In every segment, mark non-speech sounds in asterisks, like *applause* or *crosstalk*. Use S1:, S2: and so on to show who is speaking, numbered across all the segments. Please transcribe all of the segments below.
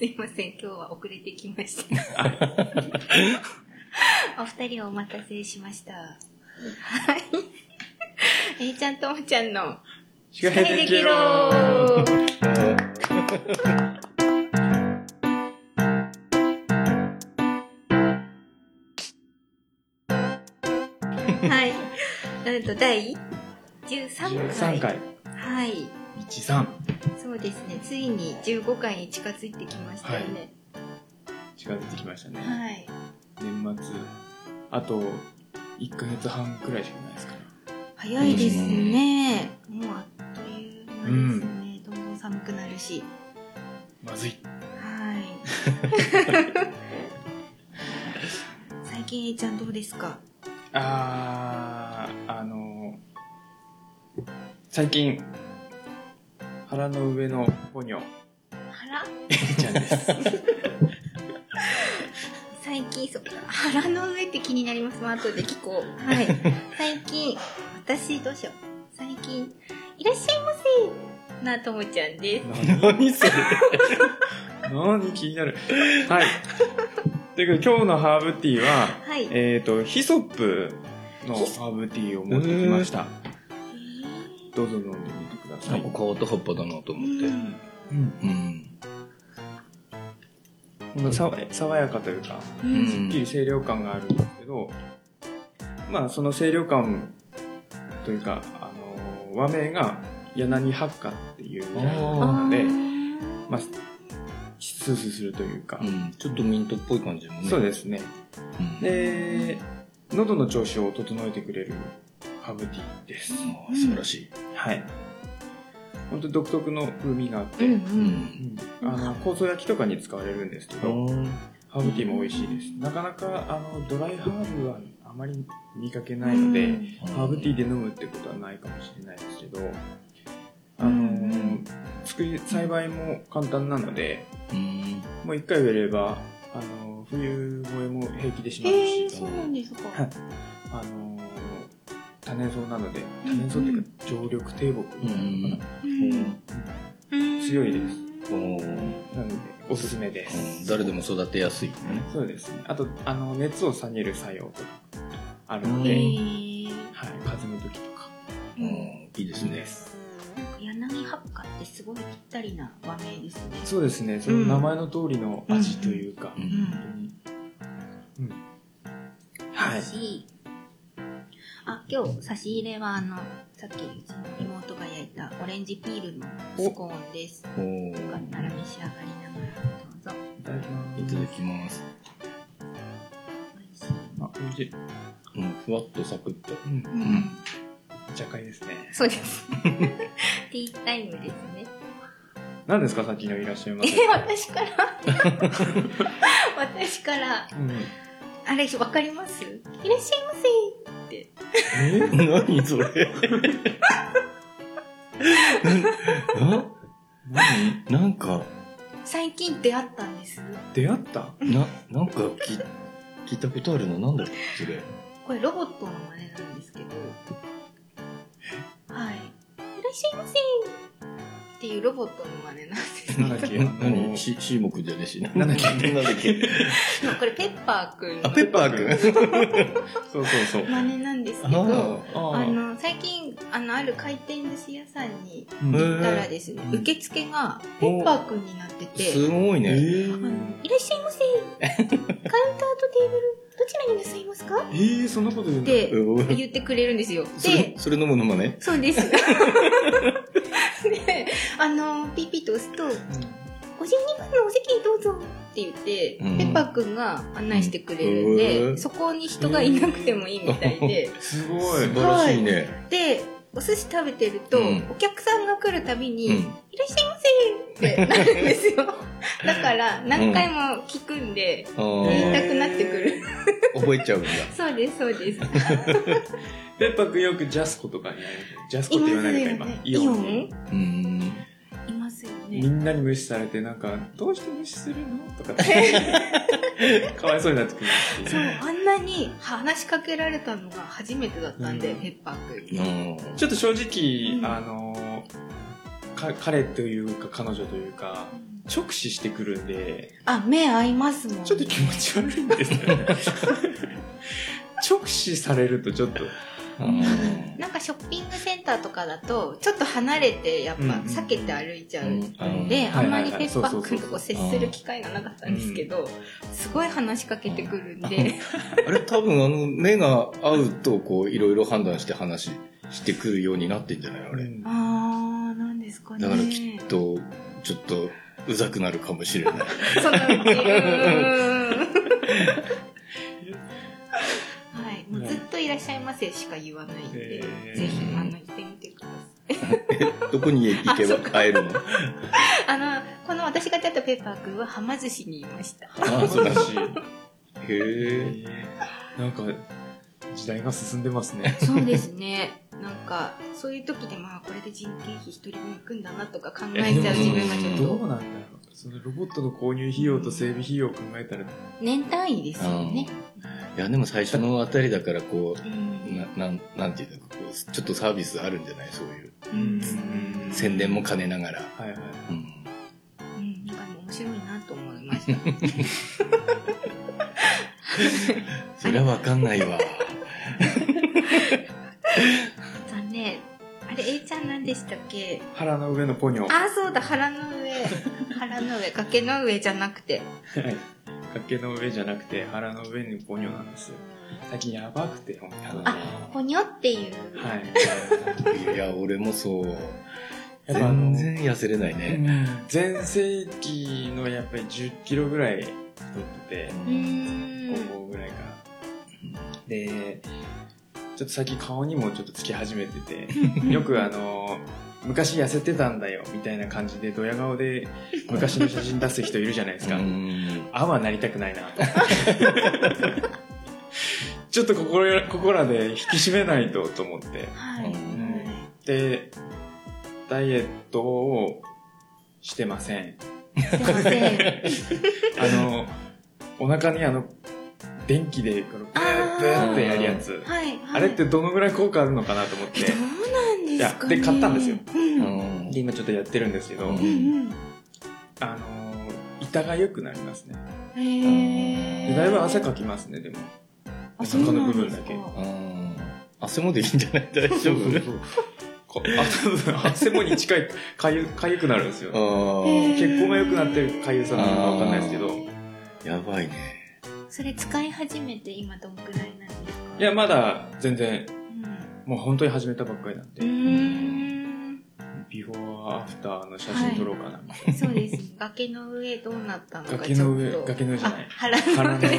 S1: すいません、今日は遅れてきました。*laughs* お二人お待たせしました。はい。えーちゃんともちゃんの、
S2: 司会できろ
S1: はい。なんと第13回。
S2: 13回。
S1: はい。
S2: 13。
S1: そうですね。ついに15回に近づいてきましたよね。
S2: 近づいてきましたね。
S1: はい。
S2: 年末、あと1ヶ月半くらいしかないですから。
S1: 早いですね。もうあっという間ですね。どんどん寒くなるし。
S2: まずい。
S1: はい。*laughs* 最近、えいちゃんどうですか？
S2: あー、あの最近、腹の上のポニョ、
S1: 腹？
S2: えいちゃんです。*laughs*
S1: 最近、そっか。腹の上って気になります。まあ、後で聞こう。はい。*laughs* 最近、私、どうしよう。最近、いらっしゃいませなともちゃんです。
S2: 何それ何気になる。はい。ということで今日のハーブティーは、
S1: はい。
S2: えっ、と、ヒソップのハーブティーを持ってきました。どうぞ飲んでみてくださ
S3: ないん。か変わった葉っぱだなと思って。
S1: うん
S2: うん爽爽やかというか、
S1: う。
S3: うんん
S2: すっきり清涼感があるんですけど、まあその清涼感というか、あの和名が柳八花っていうみたいな
S3: あ
S2: ので、
S1: ー
S2: まあ、スースーするというか、
S3: うん。ちょっとミントっぽい感じだもんね。
S2: そうですね。
S3: うん。
S2: で、喉の調子を整えてくれるハーブティーです。
S3: 素晴らしい。
S2: はい。本当独特の風味があって、
S1: う
S2: あの、香草焼きとかに使われるんですけど、
S3: うん
S2: ハーブティーも美味しいです。なかなか、あの、ドライハーブはあまり見かけないので、
S1: うん。
S2: ハーブティーで飲むってことはないかもしれないですけど、あの
S1: うん
S2: 作り、栽培も簡単なので、
S3: うん。
S2: もう一回植えれば、あの、冬越えも平気でしまう
S1: えー、
S2: し、
S1: そうなんですか。
S2: はい。あの、多年草なので、多年草っていうか、常緑低木なのかな、強いです。
S3: おー
S2: なので、おすすめです。
S3: 誰でも育てやすいね。
S2: そうですね。あと、あの、熱を下げる作用とかあるので、はい、風の時とか。
S3: うん。いいですね。
S1: なんか柳八花ってすごいぴったりな和名ですね。
S2: そうですね。その名前の通りの味というか、
S3: うん。
S2: うん。はい。
S1: し、あ、今日差し入れはあの、さっきうちの妹が焼いたオレンジピールのスコーンです。
S3: お
S1: よか
S3: ー
S1: ったら召し上がりながらどうぞ。
S2: いただきます。
S3: いただきます。
S1: 美味しい。
S2: あ、おいしい。
S3: うん。ふわっとサクッと。
S2: うん。
S1: うん。
S2: 茶会ですね。
S1: そうです。ティータイムですね。
S2: 何ですかさっきのいらっしゃいませ。
S1: え、私から？*laughs* 私から、
S2: うん。
S1: あれ、わかります？いらっしゃいませ。
S2: え？
S3: 何それ？*laughs* な、何？なんか、
S1: 最近出会ったんです。
S2: 出会った？
S3: な、なんかき聞いたことあるの？なんだろう？それ。
S1: これロボットの真似なんですけど、はい。いらっしゃいませっていうロボットの真似なんです
S2: なんだっけあの
S3: 何し、シーモくんじゃねえし。
S2: なんだっけ？
S3: なんだっけ
S1: これペッパーくん
S3: あ、
S1: の
S3: ペッパーくん *laughs*
S2: そうそうそう。
S1: 真似なんですけ
S3: あ
S1: ど、
S2: あ
S1: あの、最近、あの、ある回転寿司屋さんに行ったらですね、
S2: うん
S1: 受付がペッパーくんになってて、
S3: すごい
S2: え
S3: ね。
S1: あ
S2: ー
S1: の、いらっしゃいませ *laughs* カウンターとテーブル、どちらになさいますか？
S2: えー、そんなこと言うんだ。
S1: って
S3: うん
S1: 言ってくれるんですよ。
S3: それ
S1: で、、
S3: それ飲むのもね。
S1: そうです。*laughs* で、あの、ピッピッと押すと、52番のお席にどうぞって言って、
S3: うん
S1: ペッパーくんが案内してくれるんで、
S3: うん
S1: そこに人がいなくてもいいみたいで、
S2: すごい。
S3: 素晴らしいね。
S1: で、お寿司食べてると、
S3: うん
S1: お客さんが来るたびに、
S3: うん
S1: いらっしゃいませって *laughs* なるんですよ。だから、何回も聞くんで、
S3: あ
S1: 言いた
S3: ー
S1: くなってくる。
S3: 覚えちゃうんだ。
S1: そうです、そうです。*laughs*
S2: ペッパーくんよくジャスコとかにやる。ジャスコって言わないのか、今。
S1: イオン？
S3: うん。
S1: いますよ
S2: み
S1: ね。
S2: んなに無視されて、なんか、どうして無視するの？とかって、*laughs* かわいそうになってくる
S1: そうあんなに話しかけられたのが初めてだったんで、
S2: うん
S1: ペッパーくんに。
S3: うん
S2: ちょっと正直、
S1: うん
S2: あの彼というか彼女というか、直視してくるんで、
S1: あ、目合いますもんね。
S2: ちょっと気持ち悪いんですよね。*laughs* 直視されるとちょっと、
S3: うん
S1: なんかショッピングセンターとかだと、ちょっと離れてやっぱ
S2: うん
S1: 避けて歩いちゃう
S3: うん
S1: ので、
S2: うん
S1: あんまりペッパー
S2: そうそうそう
S1: くんとこう接する機会がなかったんですけど、すごい話しかけてくるんで、
S3: あれ多分あの、目が合うと、こう、いろいろ判断して話してくるようになってんじゃないあれ。
S2: うん
S1: あー、なんですかね。
S3: だからきっと、ちょっと、うざくなるかもしれない。*laughs*
S1: そのうち。もうずっといらっしゃいませしか言わないんで、
S2: へー
S1: ぜひ、あの、行ってみてください。*laughs*
S3: どこに行けば会えるの？*laughs*
S1: あの、この私が出たペッパーくんは、はま寿司にいました。
S3: あそうだし。*laughs* へ
S2: え
S3: え。
S2: ーなんか、時代が進んでますね。
S1: そうですね。なんか、そういう時で、まあ、これで人件費一人分いくんだなとか考えちゃう自分がちょっと、
S2: どうなんだろう。そのロボットの購入費用と整備費用を考えたら、
S1: 年単位ですよね。
S3: いや、でも最初のあたりだから、こ
S1: う
S3: う、
S1: ん。
S3: な、なん、なんていうのか、こう、ちょっとサービスあるんじゃないそういう。
S1: うん
S3: 宣伝も兼ねながら。
S2: はいはい。
S3: うん。
S1: うん、なんか面白いなと思いました。
S3: それはわかんないわ。
S1: 残念。あれ、A ちゃん何でしたっけ？
S2: 腹の上のポニョ。
S1: あ、そうだ、腹の上。腹の上、崖の上じゃなくて。
S2: はい。崖の上じゃなくて、腹の上にポニョなんですよ。最近やばくて、ほんと
S1: あ、ポニョっていう。
S2: はい。
S3: いや、俺もそう。全然痩せれないね。
S2: 全盛期のやっぱり10キロぐらい太ってて、
S1: うーん。
S2: 高校ぐらいから。で、ちょっと最近顔にもちょっとつき始めてて、*laughs* よくあの、昔痩せてたんだよ、みたいな感じで、ドヤ顔で *laughs* 昔の写真出す人いるじゃないですか。
S3: うん
S2: あはなりたくないなと。*laughs* ちょっとここらここらで引き締めないとと思って。
S1: はい。
S2: で、ダイエットをしてません。
S1: すいません。*laughs*
S2: あの、お腹にあの、電気でこのブーブーってやるやつ。
S1: はい。はい。
S2: あれってどのぐらい効果あるのかなと思って。
S1: え、どうなんですかね。
S2: で買ったんですよ。
S1: うん。
S3: うん。
S2: で今ちょっとやってるんですけど、
S3: うん
S1: うん。うん。
S2: あの、板が良くなりますね。
S1: へー。
S2: でだいぶ汗かきますね、でも。
S1: あ
S2: そこの部分だけ。
S3: 汗もでいいんじゃない？大丈夫？
S2: こあ多分汗もに近いかゆかゆくなるんですよ。血行が良くなってるかゆさなのかわかんないですけど。
S3: やばいね。
S1: それ使い始めて今どんくらいなんですか？
S2: いやまだ全然
S1: う
S2: もう本当に始めたばっかりなんで。ビフォーアフターの写真撮ろうかな、
S1: そうです。崖の上どうなったのか
S2: 崖の上
S1: ちょっと
S2: 崖の上じゃない
S1: あ腹
S2: 腹の
S1: の上。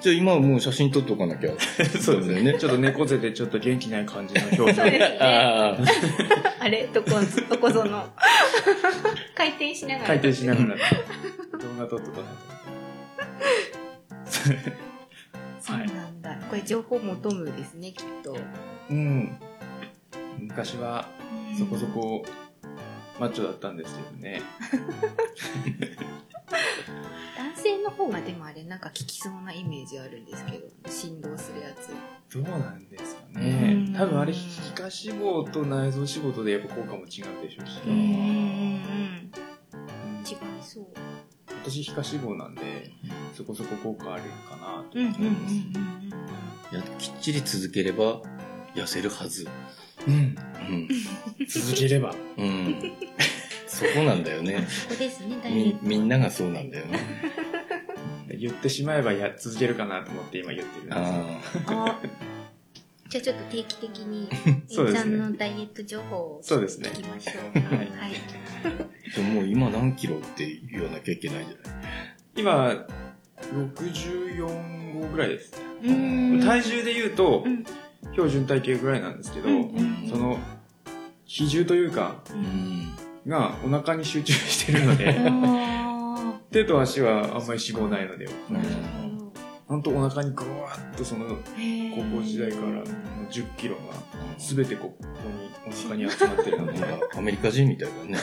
S3: じゃあ今はもう写真撮っとかなきゃ。
S2: そうですねちょっと猫背でちょっと元気ない感じの表情
S1: そうですね。
S3: ああ。
S1: あれ？どこ、どこぞの？回転しながら。
S2: 回転しながら動画撮っとかな *laughs*
S1: そうなんだ。これ情報求むですね、きっと。
S2: うん昔はそこそこマッチョだったんですけどね *laughs*
S1: 男性の方がでもあれなんか効きそうなイメージあるんですけど、振動するやつ。
S2: どうなんですか
S1: う
S2: ね
S1: ん
S2: 多分あれ皮下脂肪と内臓脂肪とでやっぱ効果も違うでしょうし。
S1: うん違いそう。
S2: 私皮下脂肪なんでそこそこ効果あるかなと
S1: うんうんうん
S2: 思います、
S3: いや、きっちり続ければ痩せるはず。
S2: うん
S3: うん。
S2: 続ければ
S3: うん。そこなんだよね。
S1: ここですね、
S3: み
S1: ト。
S3: みんながそうなんだよね。
S2: 言ってしまえばや続けるかなと思って今言ってるんですよ
S3: あ
S1: あじゃあちょっと定期的に、え *laughs*
S2: そうですね
S1: いちゃんのダイエット情報を
S2: そうですね
S1: 聞きましょう。
S2: はい
S1: はい。
S3: あ。でももう今何キロって言わなきゃいけないんじゃない？
S2: 今64号ぐらいですね。体重で言うと、
S1: うん
S2: 標準体型ぐらいなんですけど、
S1: うんうん
S2: その比重というか
S3: うん。
S2: がお腹に集中してるので *laughs*
S1: あ
S2: 手と足はあんまり脂肪ないので、ほんとお腹にぐわっとその高校時代からの10キロが全てここにお腹に集まってるの
S3: なん
S2: で
S3: か *laughs* アメリカ人みたいだね。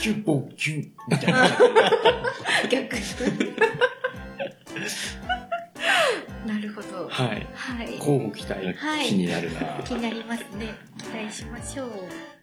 S2: キュッポンキュンみたいな *laughs*
S1: 逆。*laughs* なるほど。
S2: はい
S1: はい。
S2: 交互期待
S1: はい
S3: 気になるな。
S1: 気になりますね。期待しましょう。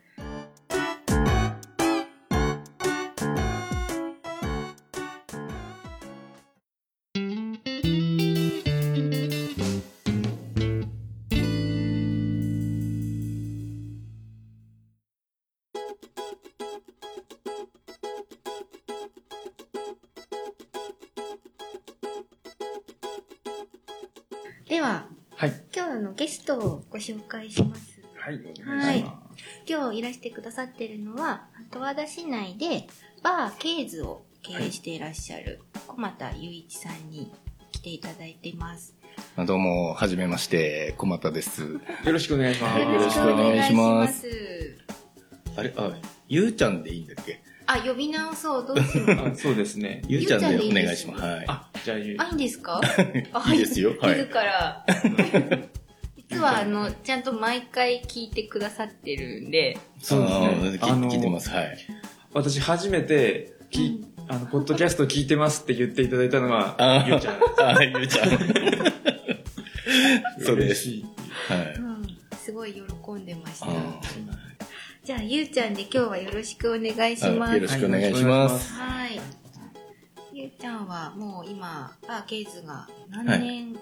S1: では、
S2: はい。
S1: 今日のゲストをご紹介します。
S2: はい、お願いしま
S1: 今日いらしてくださってるのは、十和田市内でバーケーズを経営していらっしゃる小俣雄一さんに来ていただいています。
S3: あどうも、はじめまして、小俣です。
S2: す。よろしくお願いします。
S3: よろしくお願いしますあれ？あ、ゆうちゃんでいいんだっけ？
S1: あ、呼び直そう。どうしよう。
S2: あそうですね。
S3: ゆうちゃんでお願いします。はい。
S2: あ、じゃあ、
S1: いいんですか？*laughs* あ
S3: いいですよはい
S1: 自ら。*laughs* 実は、あの、ちゃんと毎回聞いてくださってるんで、
S2: そうですね
S3: 聞
S2: あの
S3: 聞いてます。はい。
S2: 私初めて、き、あの、ポッドキャスト聞いてますって言っていただいたのは
S3: あ、ー
S2: ゆうちゃん。
S3: あ、ゆうちゃん。*laughs* そうです。
S2: 嬉しい。
S3: はい。
S1: うん、すごい喜んでました。
S3: あ
S1: じゃあ、ゆうちゃんで今日はよろしくお願いします。
S3: あよろしくお願いします。
S1: はい。ゆうちゃんはもう今、バーケーズが何
S3: はい
S1: 年、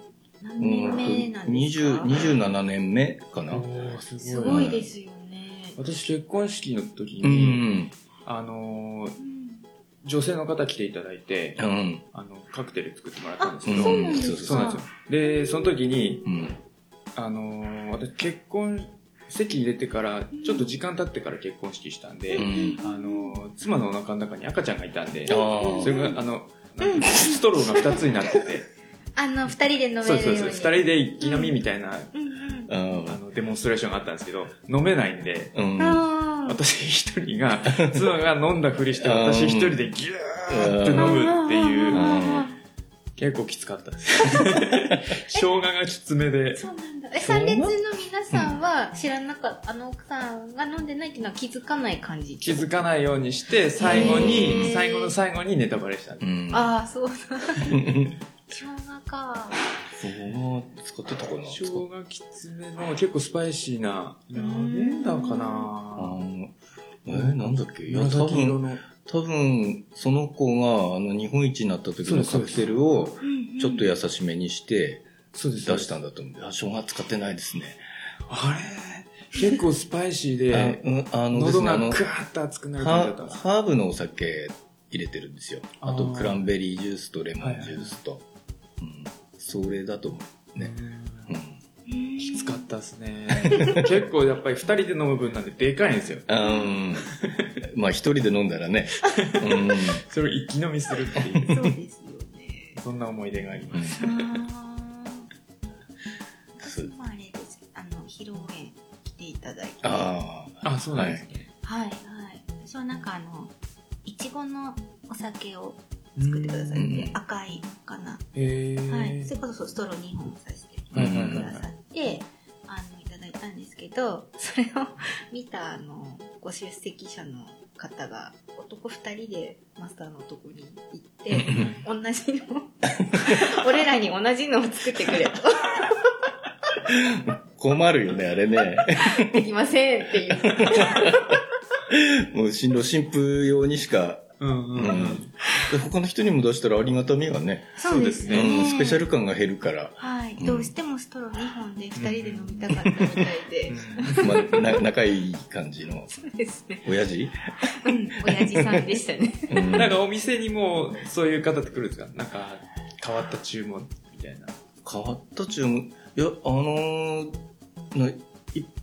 S1: 何
S3: うん
S1: 年目なんですか、
S3: 20 27年目かな。
S2: すごい。
S1: すごいですよね。
S2: 私結婚式の時
S3: う
S2: に、
S3: ん。
S2: あのー
S1: うん
S2: 女性の方来ていただいて、
S3: うん。
S2: あの、カクテル作ってもらったんです
S1: あ、
S2: けど、
S1: そうなんですか。
S2: そうなんですよ。で、その時に、
S3: うん。
S2: あのー私結婚、籍入れてから、ちょっと時間経ってから結婚式したんで、
S3: うん
S2: あのー妻のお腹の中に赤ちゃんがいたんで、それが、あの、ストローが2つになってて、*laughs*
S1: あの、二人で飲めるように。
S2: そうそうそう、二人で一気飲みみたいな、
S1: うんうん。
S3: あ
S2: あの、デモンストレーションがあったんですけど、飲めないんで、
S3: うん。
S2: 私一人が、妻が飲んだふりして、
S3: うん
S2: 私一人でギューって飲むっていう、
S3: ん
S2: 結構きつかったです。*laughs* 生姜がきつめで、
S1: そうなんだ。え、参列の皆さんは知らなかった、あの奥さんが飲んでないっていうのは気づかない感じ
S2: 気づかないようにして、最後
S1: へ
S2: に、
S1: ー
S2: 最後の最後にネタバレした。
S1: ああ、そうだ。生姜か。
S3: そう、使ってたかな
S2: 生姜きつめの結構スパイシーな、ラベンダーか
S3: あ
S2: な
S3: ーえー、なんだっけ？いや、多分。多分、その子が、あの、日本一になった時のカクテルを、ちょっと優しめにして、
S2: そうです。
S3: 出したんだと思う。あ、生姜使ってないですね。
S2: あれ？結構スパイシー
S3: あ
S2: で、
S3: の
S2: 喉がクワーッと熱くなる感じだったんです。
S3: ハハーブのお酒入れてるんですよ。あと、クランベリージュースとレモンジュースと。うん。それだと思う。ね。うん。
S2: きつかったですね。結構やっぱり二人で飲む分なんででかいんですよ。
S3: あ *laughs* ーまあ、一人で飲んだらね。うん。*laughs*
S2: それを一気飲みするっていう、
S1: そうですよね。
S2: そんな思い出があります。
S1: 披露宴来ていただいて。
S3: ああ。
S2: あ、そうなんですね。
S1: はい、はい。私はなんかあの、いちごのお酒を作ってくださって、
S3: うん
S1: 赤いかな。
S2: へー
S1: はい。それこそストロー2本刺して
S2: はい
S3: はいはい
S1: くださって、あの、いただいたんですけど、それを見た、あの、ご出席者の方が、男二人でマスターのとこに行って、同じの、*laughs* 俺らに同じのを作ってくれと。*laughs*
S3: 困るよね、あれね。
S1: できませんっていう。*laughs*
S3: もう新郎新婦用にしか、
S2: うんうん
S3: 他の人にも出したらありがたみがね、
S1: そうですね。
S3: うん、スペシャル感が減るから、
S1: はい、
S3: うん
S1: どうしてもストロー2本で2人で飲みたかったみたいで。*laughs*
S3: まあ、な仲いい感じの、
S1: そうですね。
S3: 親父？
S1: うん、親父さんでしたね。
S3: うん *laughs*
S2: なんかお店にもそういう方って来るんですか？なんか変わった注文みたいな。
S3: 変わった注文、いや、あのー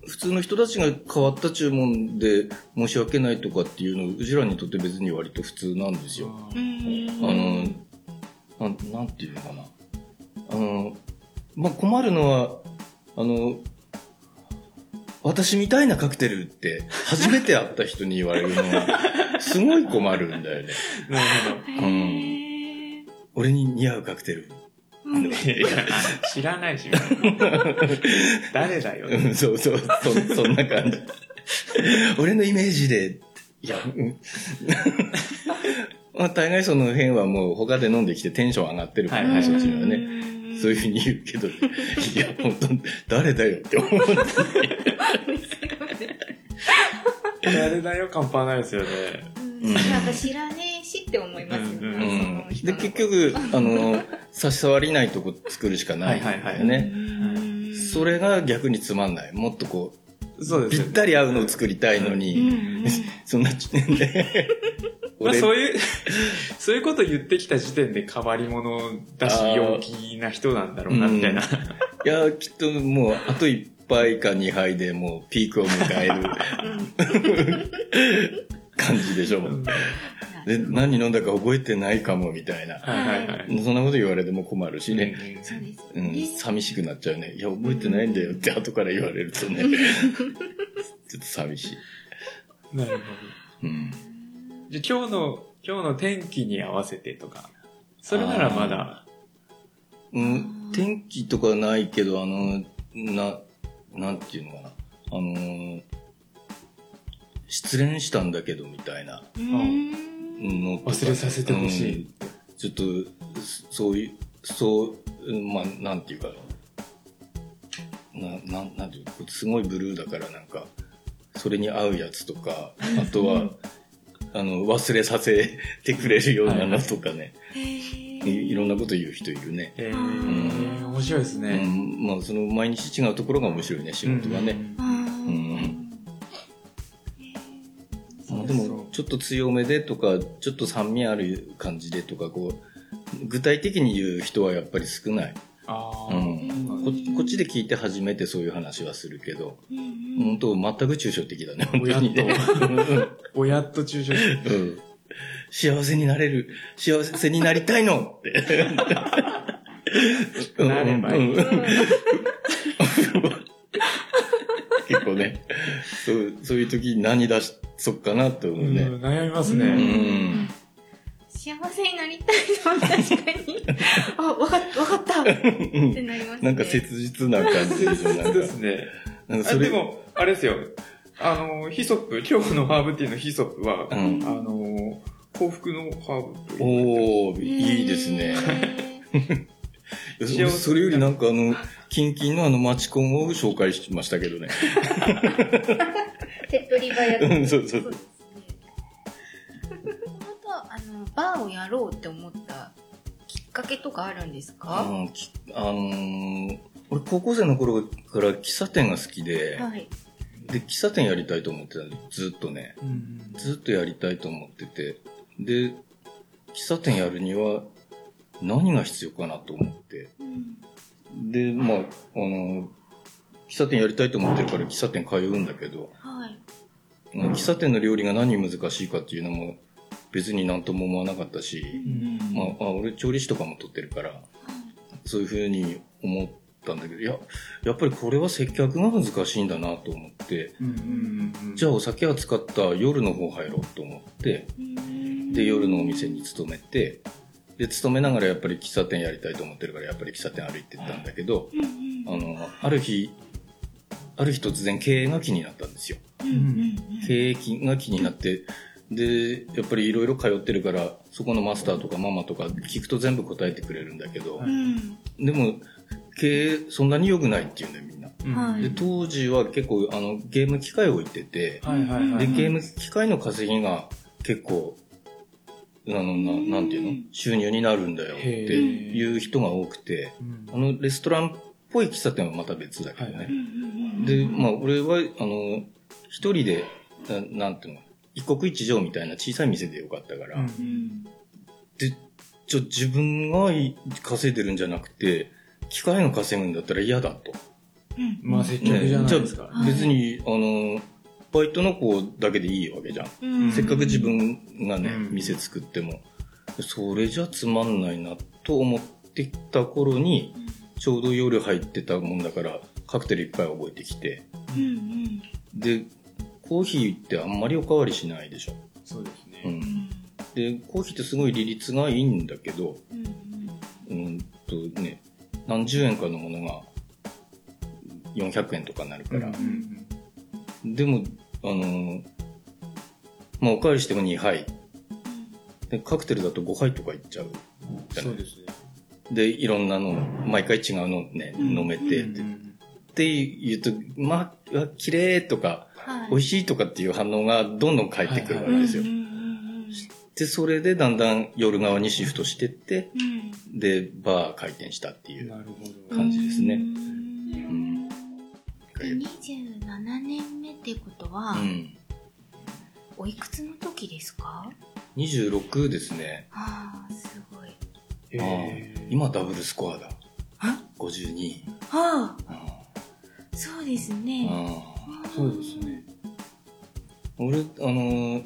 S3: 普通の人たちが変わった注文で申し訳ないとかっていうの、うちらにとって別に割と普通なんですよ。あの、なん、なんていうのかな。あの、まあ、困るのは、あの、私みたいなカクテルって初めて会った人に言われるのは、*laughs* すごい困るんだよね。
S2: なるほど。
S1: へー
S3: 俺に似合うカクテル。
S1: うん *laughs*
S2: いや知らないし、*laughs* 誰だよ。
S3: うんそうそう、そ、そんな感じ。俺のイメージで、いや、う *laughs* んまあ、大概その辺はもう他で飲んできてテンション上がってるから、
S2: はいはい
S3: そっちのはね。
S1: ん
S3: そういうふうに言うけど、いや、本当誰だよって思う。
S2: 誰だよ、カンパないですよね。
S1: うんなんか知らねえしって思いますよね。
S2: うん
S3: で、
S1: の
S3: 結局、あの、差し障りないとこ作るしかないんだよ
S2: はいはい
S3: ね。
S1: うん
S3: それが逆につまんない。もっとこう、
S2: そうです。
S3: ぴったり合うのを作りたいの
S1: うん
S3: に、
S1: うん
S3: そんな時点で、*laughs*
S2: まあそういう、そういうこと言ってきた時点で変わり者だし、陽気な人なんだろうな、みたいな。
S3: いや、きっともう、あと1杯か2杯でもうピークを迎える *laughs* 感じでしょ。
S2: うん
S3: で、何飲んだか覚えてないかもみたいな。そんなこと言われても困るしね。
S1: そう。
S3: ん、寂しくなっちゃうね。いや、覚えてないんだよって後から言われるとね。*laughs* ちょっと寂しい。
S2: なるほど。
S3: うん。
S2: じゃあ今日の、今日の天気に合わせてとか、それならまだ、
S3: うん、天気とかないけど、あの、な、なんていうのかな。あの、失恋したんだけどみたいな。
S1: うん。
S3: のとか
S2: 忘れさせてほしい。
S3: うん。ちょっと、そそういう、そう、うんまあ、なんていうか、な、なん、なんていうか、すごいブルーだからなんか、それに合うやつとか、あとは、あの、忘れさせてくれるようなのとかね、いいろんなこと言う人いるね。
S2: え
S1: う
S2: ー、面白いです
S3: う
S2: ね。
S3: ん、まあ、その毎日違うところが面白いね、仕事がね。ちょっと強めでとか、ちょっと酸味ある感じでとか、こう、具体的に言う人はやっぱり少ない。うん。ここっちで聞いて初めてそういう話はするけど、
S1: うん
S3: 本当全く抽象的だね、本当
S2: 親
S3: にね。
S2: と、親と抽象的。
S3: うん。幸せになれる、幸せになりたいのって。*laughs*
S2: なればいい
S3: 結構ね、そう、そういう時に何出しそっかなって思うね。
S2: うん悩みます
S3: う
S2: ね。
S3: ん。
S1: 幸せになりたいのは確かに。*laughs* あ、わかった、わかったってなりますね。
S3: なんか切実な感じでしょ、なんか。
S2: ですね。あ
S3: なんかそれ
S2: でも、あれですよ。あの、ヒソップ、今日のハーブティーのヒソップは、
S3: うん
S2: あの、幸福のハーブ。
S3: おー、いいですね。
S1: へ
S2: 幸せ
S3: それよりなんかあの、キンキンのあのマチコンを紹介しましたけどね。
S1: ー *laughs* 手っ取り早く。
S3: うんそうそう
S1: ですね。あと、あの、バーをやろうって思ったきっかけとかあるんです
S3: あ
S1: か
S3: の、きあのー俺高校生の頃から喫茶店が好きで、
S1: はい。
S3: で、喫茶店やりたいと思ってたんで、ずっとね、
S2: うん
S3: ずっとやりたいと思ってて、で、喫茶店やるには何が必要かなと思って、
S1: うん
S3: で、まあ、あの、喫茶店やりたいと思ってるから喫茶店通うんだけど、
S1: はい。
S3: 喫茶店の料理が何に難しいかっていうのも別になんとも思わなかったし、
S1: うん。
S3: まあ、あ俺調理師とかも取ってるから、そういうふうに思ったんだけど、いや、やっぱりこれは接客が難しいんだなと思って、じゃあお酒扱った夜の方入ろうと思って、で、夜のお店に勤めて、で、勤めながらやっぱり喫茶店やりたいと思ってるから、やっぱり喫茶店歩いてったんだけど、あの、ある日、ある日突然経営が気になったんですよ。経営が気になって、で、やっぱりいろいろ通ってるから、そこのマスターとかママとか聞くと全部答えてくれるんだけど、でも、経営そんなに良くないっていうんだよ、みんな。
S2: うん
S1: はい
S3: で、当時は結構、あの、ゲーム機械を置いてて、
S2: はいはいはい。
S3: で、ゲーム機械の稼ぎが結構、あの、ななんていうの？収入になるんだよ。っていう人が多くて、
S2: うん。
S3: あの、レストランっぽい喫茶店はまた別だけどね。
S2: はい
S3: で、まあ、俺は、あの、一人で、ななんていうの、一国一城みたいな小さい店でよかったから、
S2: うん。
S3: で、ちょ、自分がい稼いでるんじゃなくて、機械が稼ぐんだったら嫌だと。
S2: まあ接客じゃないですか。
S3: じゃあ別に、あの、バイトの子だけでいいわけじゃん。せっかく自分がね、
S2: うん。
S3: 店作っても、それじゃつまんないなと思ってきた頃に、ちょうど夜入ってたもんだから、カクテルいっぱい覚えてきて、で、コーヒーってあんまりおかわりしないでしょ。
S2: そうですね。
S3: うん。で、コーヒーってすごい利率がいいんだけど、うんとね、何十円かのものが400円とかになるから、
S2: うん。
S3: でも、あのーまあ、おかわりしても2杯。で、カクテルだと5杯とかいっちゃう。
S2: そうですね。
S3: で、いろんなの、毎回違うのね、飲めて、
S2: うん
S3: って言うと、まあ、綺麗とか、美味
S1: し
S3: しいとかっていう反応がどんどん返ってくるわけですよ。で、それでだんだん夜側にシフトしてって、で、バー開店したっていう
S2: なるほど。
S3: 感じですね。うん。
S1: 27年目ってことは、
S3: うん。
S1: おいくつの時ですか
S3: ？26ですね。
S1: ああ、すごい。
S2: え
S3: ああ今ダブルスコアだ。52。
S1: ああ、
S3: あ
S1: そうですね。
S3: あ
S2: そうですね。
S3: 俺、あのー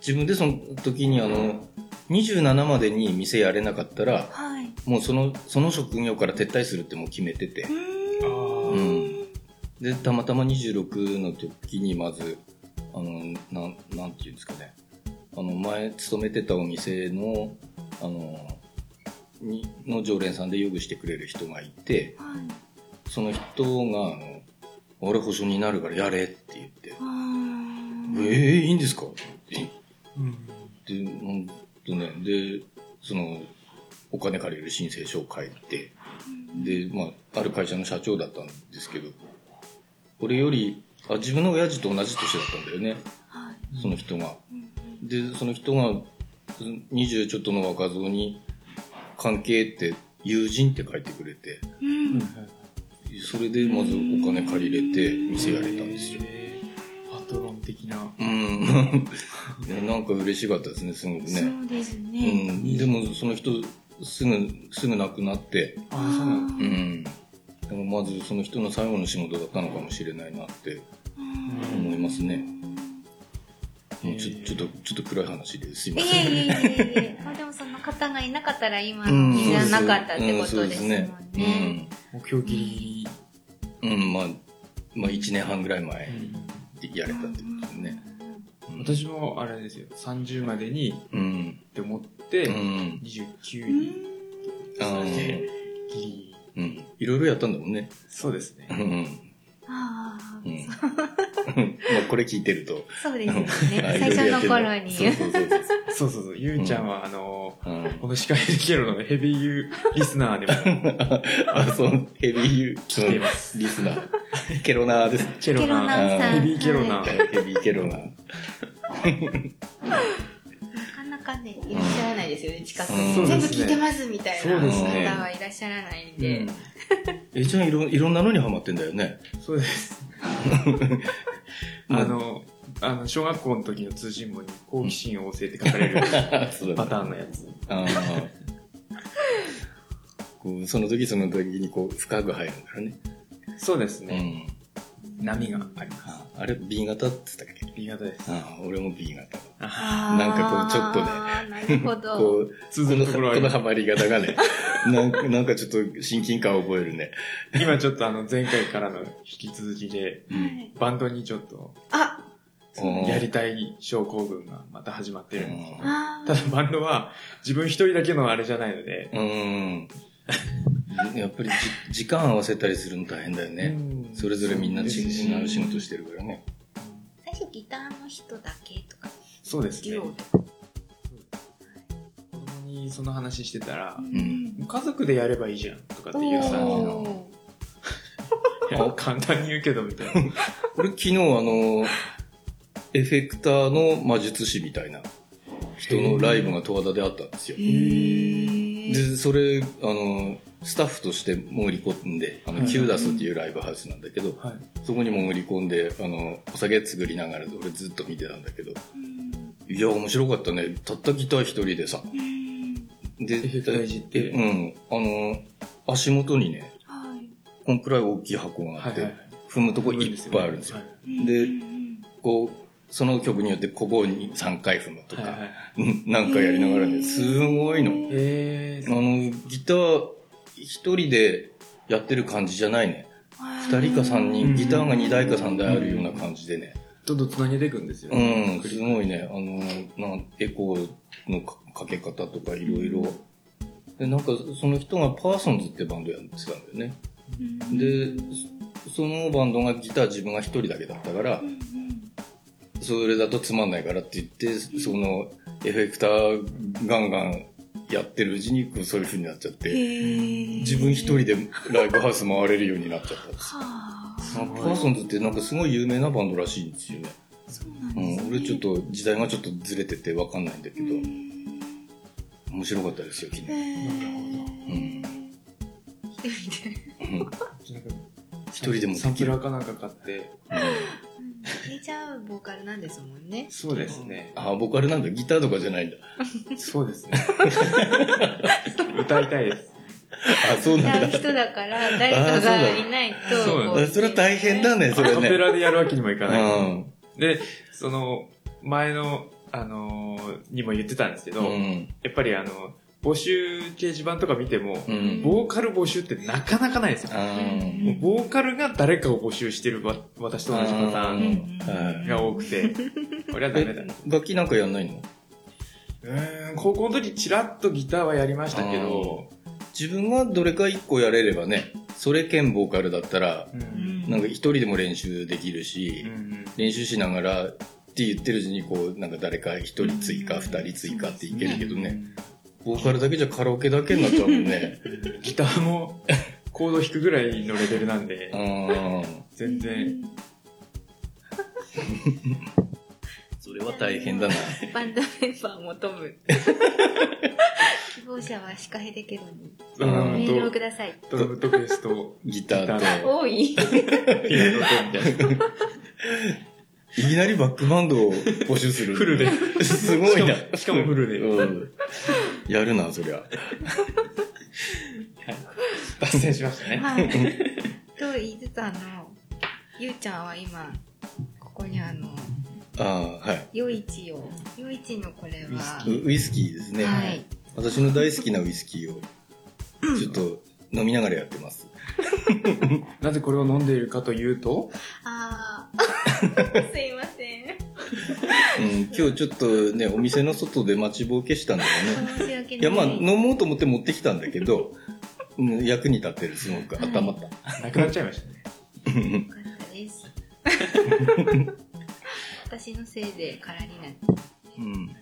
S3: 自分でその時にあの、27までに店やれなかったら、
S1: はい。
S3: もうその、その職業から撤退するってもう決めてて
S1: う。ー。
S3: で、たまたま26の時にまず、あの、なん、なんていうんですかね。あの、前勤めてたお店の、あの、に、の常連さんでヨグしてくれる人がいて、
S1: はい。
S3: その人が、あの、俺保証になるからやれって言って、ええいいんですか？って
S2: うん。
S3: で、ほんとね、で、その、お金借りる申請書を書いて、で、まあ、ある会社の社長だったんですけど、俺より、あ、自分の親父と同じ年だったんだよね、
S1: はい。
S3: その人が。
S1: うん
S3: で、その人が、20ちょっとの若造に、関係って、友人って書いてくれて、
S1: うん。
S3: それでまずお金借りれて、店やれたんですよ。
S2: へーパトロン的な。
S3: うん。*laughs* なんか嬉しかったですね、すごく
S1: そ
S3: ね。
S1: うです
S3: う
S1: ね。
S3: ん。でも、その人、すぐ、すぐ亡くなって、
S2: ああ、そうなんだ。
S3: うん。でもまずその人の最後の仕事だったのかもしれないなって思いますね。もうちょちょっと、ちょっと暗い話ですいま
S1: い
S3: せん。
S1: えいえいえいえ。*laughs* まあでもその方がいなかったら今じゃなかったってこと
S3: そう
S1: ですもんね。
S2: 目標ギリギ
S3: うん。うん、まあ、まあ1年半ぐらい前
S2: リ。
S3: でやれたってことですね。
S2: 私もあれですよ、30までに
S3: うん。
S2: って思って、
S3: うん。
S2: 29に
S1: うん。
S3: あ
S2: ギ
S3: ー
S2: リギリ。
S3: うん。いろいろやったんだもんね。
S2: そうですね
S3: う。ん。
S1: ああ
S3: う、*laughs* これ聞いてると。
S1: そうですよね。
S3: あ
S1: 最初の頃に。
S3: そうそうそう
S2: ゆうちゃんは、あの、
S3: うん
S2: この司会できるのヘビーユーリスナーでも *laughs*
S3: あ、そう、ヘビーユー、
S2: 来てます。
S3: リスナー。ケロナーです。
S2: ケロ
S1: ナ
S2: ナー。ヘビーケロナー。
S3: ヘビーケロナー。
S1: なかなかね、いらっしゃらないですよね、近く
S3: うん
S1: に。全部聞いてますみたいな方はいらっしゃらないん
S2: う
S1: で
S2: ん。
S3: えちゃんいろ、いろんなのにハマってんだよね。
S2: そうです。あの、あの、小学校の時の通信簿に好奇心旺盛って書かれる *laughs* パターンのやつ。
S3: あーこうその時その時にこう深く入るんだよね。
S2: そうですね。
S3: うん。
S2: 波があります。
S3: ああれ B 型って言ったっけ
S2: ？B 型です。
S3: あー俺も B 型。
S2: あ
S1: あー
S3: なんかこうちょっとね
S1: なるほど。
S3: こう、
S2: 続
S3: この
S2: こ
S3: のハマり方がね、*laughs* なんかなんかちょっと親近感を覚えるね。
S2: 今ちょっとあの前回からの引き続きで、
S1: はい
S2: バンドにちょっと
S1: あ、
S3: うん
S2: やりたい症候群がまた始まってるんですよ。
S1: あ
S2: ただバンドは自分一人だけのあれじゃないので、
S3: うん。やっぱりじ時間合わせたりするの大変だよね。
S2: うん
S3: それぞれみんな違
S2: そう
S3: 仕事してるからね。
S1: 最初ギターの人だけとか、
S2: そうですね。その話してたら、
S3: ん
S2: 家族でやればいいじゃんとかって言うさ、
S1: お
S2: いや簡単に言うけどみたいな。*laughs*
S3: 俺昨日あの、エフェクターの魔術師みたいな人のライブが十和田であったんですよ。
S1: ー。
S3: で、それ、あの、スタッフとして潜り込んで、あの、
S2: はい
S3: キューダスっていうライブハウスなんだけど、
S2: はい。
S3: そこに潜り込んで、あの、お酒作りながら俺ずっと見てたんだけど、いや、面白かったね。たったギター一人でさ。で、
S2: エフェクターいじって
S3: うん。あの、足元にね、
S1: はい。
S3: こんくらい大きい箱があって、
S2: はいはいはい。
S3: 踏むとこいっぱいあるんですよ。
S2: はい
S3: でこう、その曲によって小棒に3回踏むとか、
S2: はいはい。
S3: うんなんかやりながらね、すごいの。
S2: へ
S3: あの、ギター一人でやってる感じじゃないね。二人か三人、ギターが2台か3台あるような感じでね。
S2: どんどん繋げていくんですよ
S3: う
S2: ね。
S3: ん、すごいね。あの、なんエコーのかかけ方とかいろいろ。で、なんかその人がパーソンズってバンドやってたんだよね。で、そそのバンドがギター自分が一人だけだったから、それだとつまんないからって言って、そのエフェクターガンガンやってるうちにこうそういう風になっちゃって、自分一人でライブハウス回れるようになっちゃったんです。
S1: はあ、
S3: あパーソンズってなんかすごい有名なバンドらしいんですよね。
S1: そうなん
S3: う
S1: ですね。
S3: ん、俺ちょっと時代がちょっとずれててわかんないんだけど、面白かったですよ、昨日。
S1: 一人で。
S3: うん
S2: 一
S3: 人でもできる
S2: サンプラーかなんか買って。
S1: えじゃあ、ボーカルなんですもんね。
S2: そうですね。
S3: あ、ボカルなんだ。ギターとかじゃないんだ。
S2: そうですね。*laughs* 歌いたいです。
S3: あ、そうなんだ。
S1: 歌う人だから、誰かがいないと。
S2: そうなんだ
S3: それは大変だね、それ
S2: カペ
S3: ね。
S2: ラでやるわけにもいか
S3: う
S2: ない。
S3: ん。
S2: で、その、前の、あのーにも言ってたんですけど、
S3: うん。
S2: やっぱりあの、募集掲示板とか見ても、
S3: うん。
S2: ボーカル募集ってなかなかないですよ。ボーカルが誰かを募集してるわ私と同じパター
S1: うん
S2: ン
S3: はい。
S2: が多くて、これはダメだ。な。
S3: 楽器なんかやんないの？
S2: うーん、高校の時チラッとギターはやりましたけど、
S3: 自分がどれか一個やれればね、それ兼ボーカルだったら、
S2: う
S1: うん。ん
S3: なんか一人でも練習できる
S2: う
S3: し、
S2: ん。
S3: 練習しながらって言ってるうちにこう、なんか誰か一人追加、
S1: うん
S3: 二人追加っていけるけどね、
S2: うん
S3: ボーカルだけじゃカラオケだけになっちゃうもんね。*laughs*
S2: ギターもコード弾くぐらいのレベルなんで
S3: う、ん。
S2: 全然、*laughs*
S3: それは大変だな。
S1: バンドメンバー求む。希望者はシカヘデケロにメールを
S2: と
S1: ください。
S2: ドラムとベースと
S3: ギターと。
S1: 多い。
S2: ピアノとみたいな。
S3: いきなりバックバンドを募集する。*laughs*
S2: フルで。
S3: すごいな。
S2: しかもフルで。
S3: うん。やるな、そりゃ。
S2: 脱線しましたね。
S1: はい。と言いつつあの、ゆうちゃんは今、ここにあの、
S3: ああ、はい。
S1: 夜市を、夜市のこれは、
S3: ウウイスキーですね。
S1: はい。
S3: 私の大好きなウイスキーを、ちょっと飲みながらやってます。*laughs*
S2: なぜこれを飲んでいるかというと、
S1: あー、*laughs* すいません。
S3: うん、今日ちょっとね、お店の外で待ちぼうけしたんだよね。
S1: い。
S3: いや、まあ、飲もうと思って持ってきたんだけど、*laughs* うん役に立ってる、すごく。頭った。
S2: なくなっちゃいましたね。
S1: 私のせいで空になって。
S3: うん。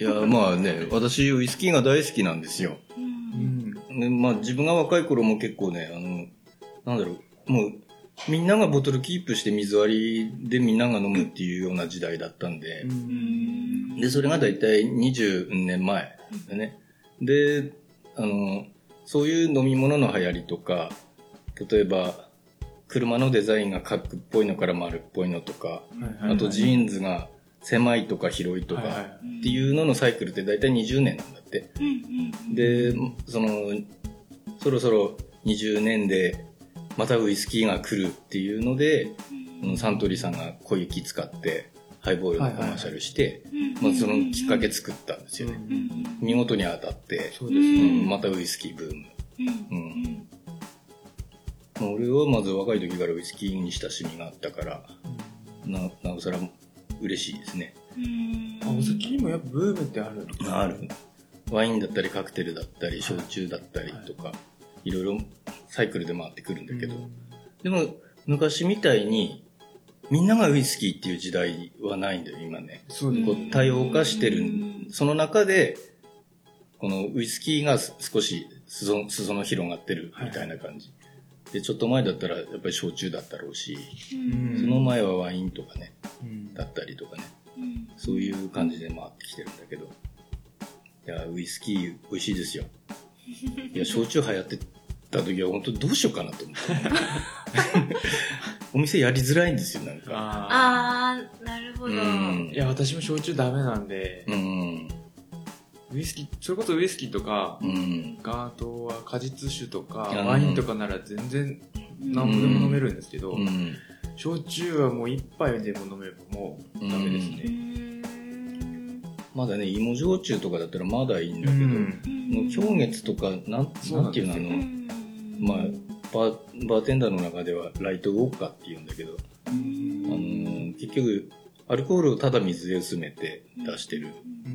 S3: いや、まあね、私、ウイスキーが大好きなんですよ。
S1: う。
S2: うん。
S3: まあ自分が若い頃も結構ね、あの、なんだろう、もう、みんながボトルキープして水割りでみんなが飲むっていうような時代だったんで、で、それがだいたい20年前でね。で、あの、そういう飲み物の流行りとか、例えば、車のデザインが角っぽいのから丸っぽいのとか、あとジーンズが狭いとか広いとかっていうののサイクルってだいたい20年なんだで、その、そろそろ20年で、またウイスキーが来るっていうので、サントリーさんが小雪使って、ハイボールのコマーシャルして、まあ、そのきっかけ作ったんですよね。見事に当たって、
S2: そうです
S3: う
S2: ね。
S3: んまたウイスキーブーム。
S1: うん
S3: うんまあ俺はまず若い時からウイスキーに親しみがあったから、ななおさら嬉しいですね。
S2: あお酒にもやっぱブームってあるの
S3: ある。ワインだったりカクテルだったり焼酎だったりとか、い。ろいろサイクルで回ってくるんだけど、でも昔みたいにみんながウイスキーっていう時代はないんだよ今ね。
S2: そう
S3: こう多様化してるその中でこのウイスキーが少し裾裾の広がってるみたいな感じ、でちょっと前だったらやっぱり焼酎だったろうし、
S2: うん。
S3: その前はワインとかね
S2: うん。
S3: だったりとかね。そういう感じで回ってきてるんだけど。いや、ウイスキー美味しいですよ。いや、焼酎流行ってた時は本当どうしようかなと思って。*laughs* お店やりづらいんですよ、なんか。
S2: あ
S1: あー、なるほど。
S3: うん
S2: ーいや、私も焼酎ダメなんで、
S3: うん。
S2: ウイスキー、それこそウイスキーとか、
S3: うん。
S2: あとは果実酒とか、
S3: うん
S2: ワインとかなら全然何個でも飲めるんですけど、
S3: うん。
S2: 焼酎はもう一杯でも飲めばもうダメです
S1: う
S2: ね。
S1: ん
S3: まだね、芋焼酎とかだったらまだいいんだけど、
S2: うん。
S3: 氷月とか、なん、なんていうの、あの、まあ、バー、バーテンダーの中ではライトウォッカって言うんだけど、あのー結局、アルコールをただ水で薄めて出してる。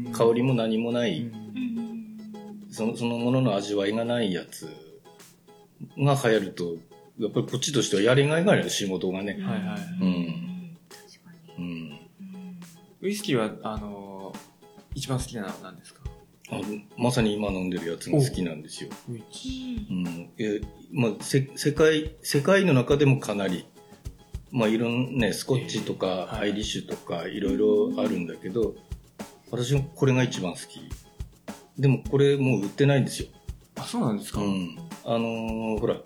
S2: うん。
S3: 香りも何もない、
S2: うん。
S3: そのそのものの味わいがないやつが流行ると、やっぱりこっちとしてはやりがいがある仕事がね。
S2: はいはい
S3: うん。う
S1: に。
S3: ん。
S2: ウイスキーは、あのー一番好きなのは何ですか？
S3: あのまさに今飲んでるやつが好きなんですよ。うん。え、まあ、せ、世界、世界の中でもかなり、まあ、いろんなね、スコッチとか、
S2: はい
S3: アイリッシュとか、いろいろあるんだけど、私はこれが一番好き。でもこれもう売ってないんですよ。
S2: あ、そうなんですか、
S3: うん。あのーほら、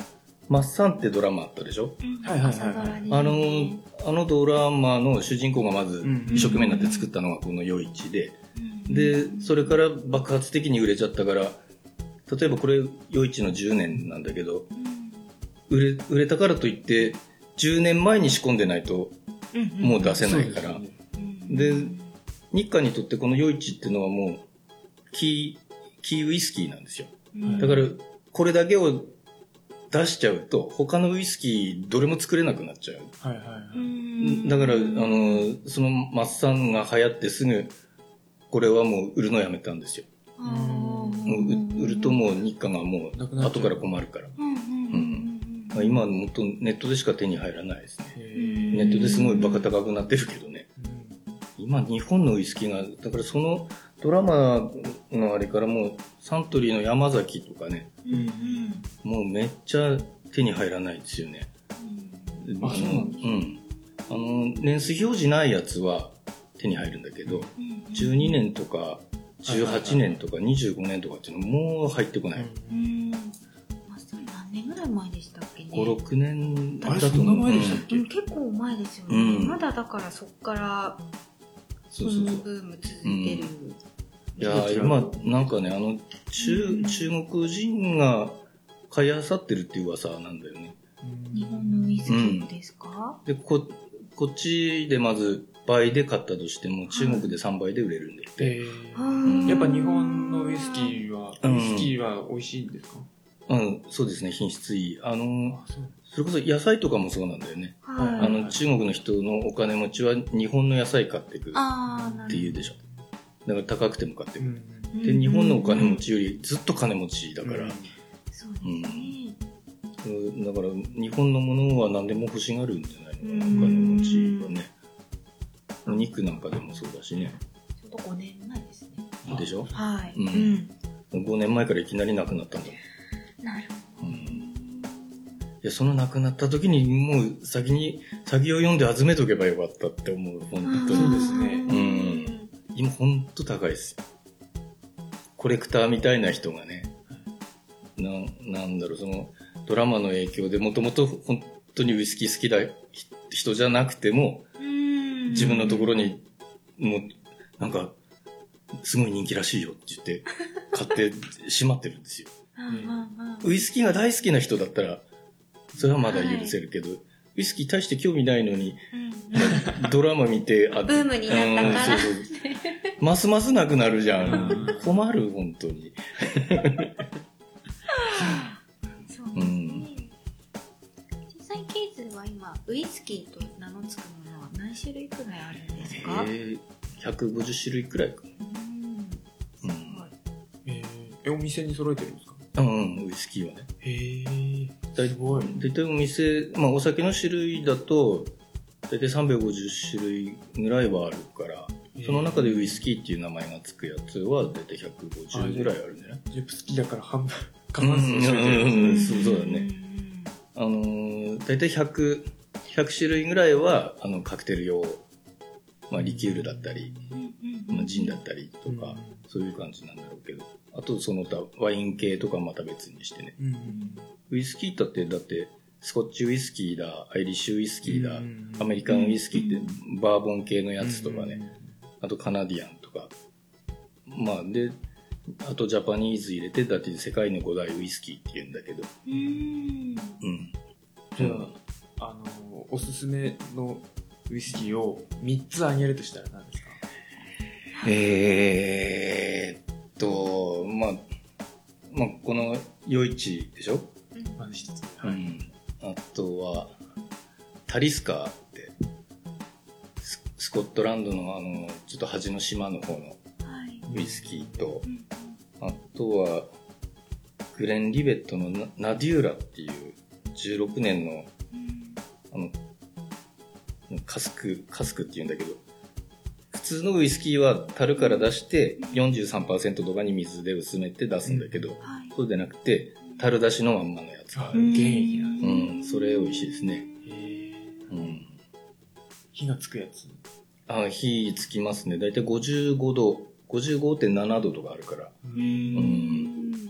S3: マッサンってドラマあったでしょ？
S2: はいはいはいはい
S1: 朝ドラに
S3: あのー、あのドラマの主人公がまず
S2: うん
S3: 一生懸命になって作ったのがこの夜市で、
S1: うん
S3: で、それから爆発的に売れちゃったから、例えばこれ、余市の10年なんだけど、
S1: うん
S3: 売れ、売れたからといって、10年前に仕込んでないと、もう出せないから。
S2: そうですね
S1: うん
S3: で日韓にとってこの余市っていうのはもう、キー、キーウイスキーなんですよ。
S1: うん
S3: だから、これだけを出しちゃうと、他のウイスキーどれも作れなくなっちゃう。
S2: はいはいはい。
S1: うん
S3: だから、あの、そのマッサンが流行ってすぐ、これはもう売るのやめたんですよ。もう売売るともう日韓がもう後から困るから。
S1: うんうんうん
S3: まあ今はもっとネットでしか手に入らないですね。ネットですごいバカ高くなってるけどね。
S2: うん
S3: 今日本のウイスキーが、だからそのドラマのあれからもうサントリーの山崎とかね、
S1: うんうん
S3: もうめっちゃ手に入らないですよね。
S2: あそうなんです
S3: うん。あの、年数表示ないやつは手に入るんだけど、
S1: うん。
S3: 12年とか
S2: はいはい
S3: 18年とか25年とかっていうのもう入ってこない。
S1: うん。まあそれ何年ぐらい前でしたっけね
S3: ？5、6年だと思う。
S2: そんな前でしたっけ
S1: うん。結構前ですよね、
S3: うん。
S1: まだだからそっから
S3: そうそうそう。
S1: ブーム続いてる、
S3: いやー今、なんかね、あの、中、中国人が買い漁ってるっていう噂なんだよね。
S2: うん
S1: 日本のウイスキーですか、
S3: で、こ、こっちでまず倍で買ったとしても、中国で3倍で売れるんだって。
S2: やっぱ日本のウイスキーは、
S3: うん。
S2: ウイスキーは美味しいんですか？
S3: うん、そうですね、品質いい。あの、
S2: あ、そ
S3: れこそ野菜とかもそうなんだよね。
S1: はい。
S3: あの、中国の人のお金持ちは日本の野菜買ってくっていうでしょ。だから高くても買ってく。
S2: うん
S1: うん。
S3: で、日本のお金持ちよりずっと金持ちだから、
S1: そうですね、
S3: うん。だから日本のものは何でも欲しがるんじゃないのかな、お
S1: うん。
S3: 金持ちはね。お肉なんかでもそうだしね。
S1: ちょうど5年前ですね。
S3: でしょ？
S1: はい、
S3: うん。5年前からいきなりなくなったんだ。もん。
S1: なるほ
S3: うん。いや、その亡くなった時にもう先に、先を読んで集めとけばよかったって思う、本当
S1: ど
S3: に。
S2: そうですね。
S3: うん。今ほんと高いですよ。コレクターみたいな人がね、ななんだろう、その、ドラマの影響でもともと本当にウイスキー好きだひ人じゃなくても、
S1: うん
S3: 自分のところに、もう、なんか、すごい人気らしいよって言って、買ってしまってるんですよ。ウイスキーが大好きな人だったら、それはまだ許せるけど、ウイスキー大して興味ないのに、
S1: うん。
S3: ドラマ見て、あ
S1: ブームになったから。
S3: うんそうそうますますなくなるじゃん。困る、本当に。
S1: ウイスキーと名の付くものは何種類くらいあるんですか、
S3: えー、150種類くらいか
S1: うんすごい。
S2: えお店に揃えてるんですか？
S3: な。うん、ウイスキーはね。
S2: へえ。
S3: だい
S2: すごい。
S3: 大体お店、まあお酒の種類だと、大体350種類ぐらいはあるから、その中でウイスキーっていう名前がつくやつは大体150ぐらいあるんじゃない
S2: ジェプ好きだから半分、過
S3: うん
S2: 半数を占めてるんですね
S3: うんそうそうだねあのー、大体100、100種類ぐらいは、あの、カクテル用、まあリキュールだったり、まあ、ジンだったりとか、そういう感じなんだろうけど、あとその他ワイン系とかまた別にしてね。
S2: うん。
S3: ウイスキーだって、だって、スコッチウイスキーだ、アイリッシュウイスキーだ、
S2: うん
S3: アメリカンウイスキーってバーボン系のやつとかね、あとカナディアンとか。まあ、で、あとジャパニーズ入れて、だって世界の五大ウイスキーって言うんだけど、
S1: うん。
S3: うん。
S2: じゃあ、あの、おすすめのウイスキーを3つあげるとしたら何ですか？
S3: えーっと、まあ、まあ、この、夜市でしょ？
S2: まず一つ。はい。
S3: うん。あとは、タリスカーって、ススコットランドのあの、ちょっと端の島の方の
S1: はい
S3: ウイスキーと
S1: う、ん
S3: あとは、グレン・リベットのナナデューラっていう16年の、
S1: うん
S3: あの、カスク、カスクって言うんだけど、普通のウイスキーは樽から出して43%とかに水で薄めて出すんだけど、
S1: はい
S3: そうでなくて、樽出しのまんまのやつがある。
S2: 原液なんで
S3: うん、それ美味しいですね。
S2: へえ。
S3: うん。
S2: 火がつくやつ。
S3: あ、火つきますね。だいたい55度、55.7度とかあるから。
S2: う
S1: うん
S2: ん。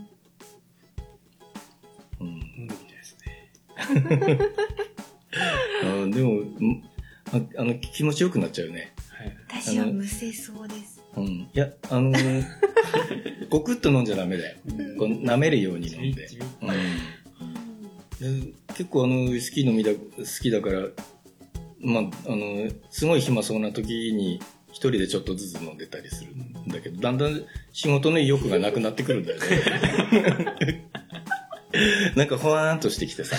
S3: うん。
S2: 飲んでみたいですね。*laughs* *laughs*
S3: あでも、んああの、気持ちよくなっちゃうね。
S2: はい。
S1: 私はむせそうです
S3: うん。いや、あのー *laughs* ごくっと飲んじゃダメだよ。こう舐めるように飲んで。うんで結構あの、ウイスキー飲みだ、好きだから、まあ、あの、すごい暇そうな時に、一人でちょっとずつ飲んでたりするんだけど、だんだん仕事の意欲がなくなってくるんだよね。*laughs* なんかほわーんとしてきてさ。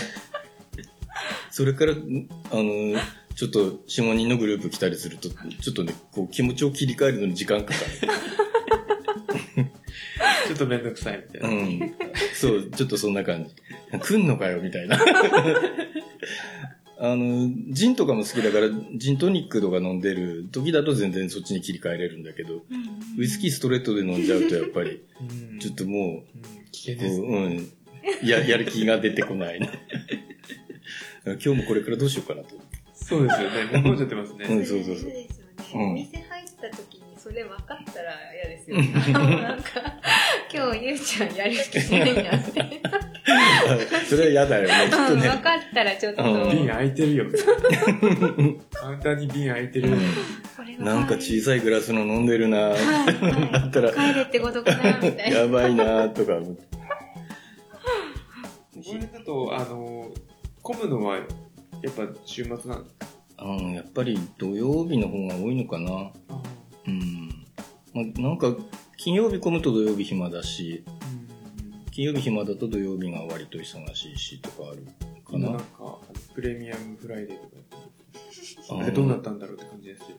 S3: それから、あの、ちょっと4、5人のグループ来たりすると、ちょっとね、こう気持ちを切り替えるのに時間かか *laughs*
S2: ちょっとめんどくさいみたい
S3: る。
S2: な。
S3: うん。そう、ちょっとそんな感じ。来んのかよ、みたいな。*laughs* あの、ジンとかも好きだから、ジントニックとか飲んでる時だと全然そっちに切り替えれるんだけど、ウイスキーストレートで飲んじゃうとやっぱり、
S2: うん
S3: ちょっとも
S2: うん危険
S3: う、
S2: です
S3: こううん、や、やる気が出てこないね。今日もこれからどうしようかなと。
S2: そうですよね。もう飲んじゃってますね。
S3: うんそうそうそう
S1: ですよね。
S3: うん
S1: お店入った時にそれ分かったら嫌ですよね。なんか、今日ゆうちゃんやる気ないなって。
S3: それは嫌だよね、きっと
S1: うん、
S3: ね
S1: 分。かったらちょっと、
S3: うん
S2: 瓶開いてるよ。カウンターに瓶開いてる
S3: なんか小さいグラスの飲んでるな
S1: はいはい
S3: だったら、
S1: 帰れってことかなみたいな。
S3: やばいなとか思って。
S2: これだと、あの、混むのは、やっぱ週末なん？ですか
S3: うん、やっぱり土曜日の方が多いのかな。うん。まあ、なんか、金曜日混むと土曜日暇だし、金曜日暇だと土曜日が割と忙しいしとかあるか
S2: 今なん
S3: な。
S2: か、プレミアムフライデーとかやってどうなったんだろうって感じですよ。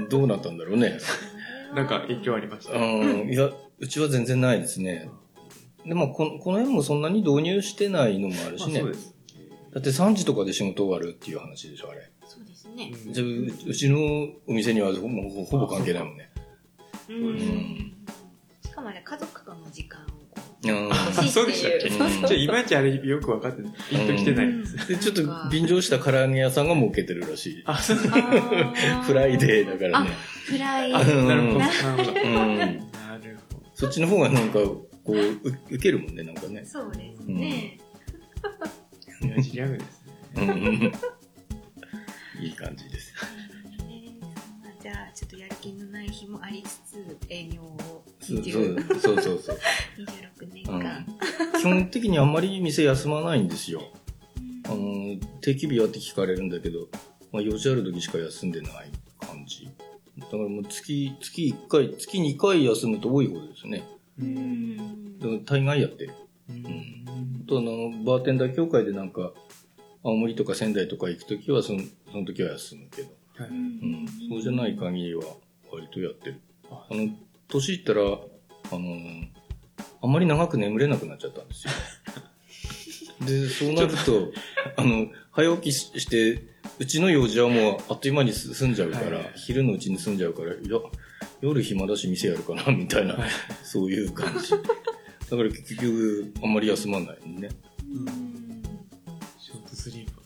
S2: *laughs*
S3: どうなったんだろうね。*laughs*
S2: なんか影響ありました。
S3: うん、いや、うちは全然ないですね。でもこ、この辺もそんなに導入してないのもあるしね。
S2: まあそうです。
S3: だって3時とかで仕事終わるっていう話でしょ、あれ。
S1: そうですね。
S2: うん
S3: じゃあう、うちのお店にはほもうほぼ関係ないもんね。
S1: うん
S3: ん
S1: しかもあれ、家族との時間をこ
S3: うん。
S1: う、欲し
S2: そう
S1: いっ
S2: でしてたっけ？
S1: いう。そうそう
S2: じゃあ、いまいちあれよく分かってない。ピンときてないです。
S3: で、ちょっと便乗した唐揚げ屋さんが儲けてるらしい。
S2: あ、そう。
S1: あー
S3: フライデーだからね。
S1: フライ
S2: あ、
S3: う
S2: なるほど。
S3: ん
S2: なるほど。
S3: うん。
S2: なるほど。
S3: そっちの方がなんか、こう、う受けるもんね、なんかね。
S1: そうですね。
S2: 親父ギャグですね。
S3: うん。いい感じです。
S1: ねまあじゃあ、ちょっとやる気のない日もありつつ、営業を
S3: そう
S1: 20
S3: そうそうそう。
S1: 26年
S3: うん
S1: 間。
S3: 基本的にあんまり店休まないんですよ。あの、定期日はって聞かれるんだけど、まあ、用事ある時しか休んでない感じ。だからもう月、月1回、月2回休むと多い方ですね。
S1: うん
S3: 大概やってる。
S2: うん
S3: あとあの、バーテンダー協会でなんか、青森とか仙台とか行くときはその、その時は休むけど。
S2: はい
S3: うん。そうじゃない限りは割とやってる。
S2: あ
S3: あの、年いったら、あの、あんまり長く眠れなくなっちゃったんですよ。*laughs* で、そうなると、あの、早起きしして、うちの用事はもうあっという間にす済んじゃうから、
S2: はい
S3: 昼のうちに済んじゃうから、いや、夜暇だし店やるかな、みたいな、
S2: はい
S3: そういう感じ。だから結局、あんまり休まないね。
S2: ショートスリープ。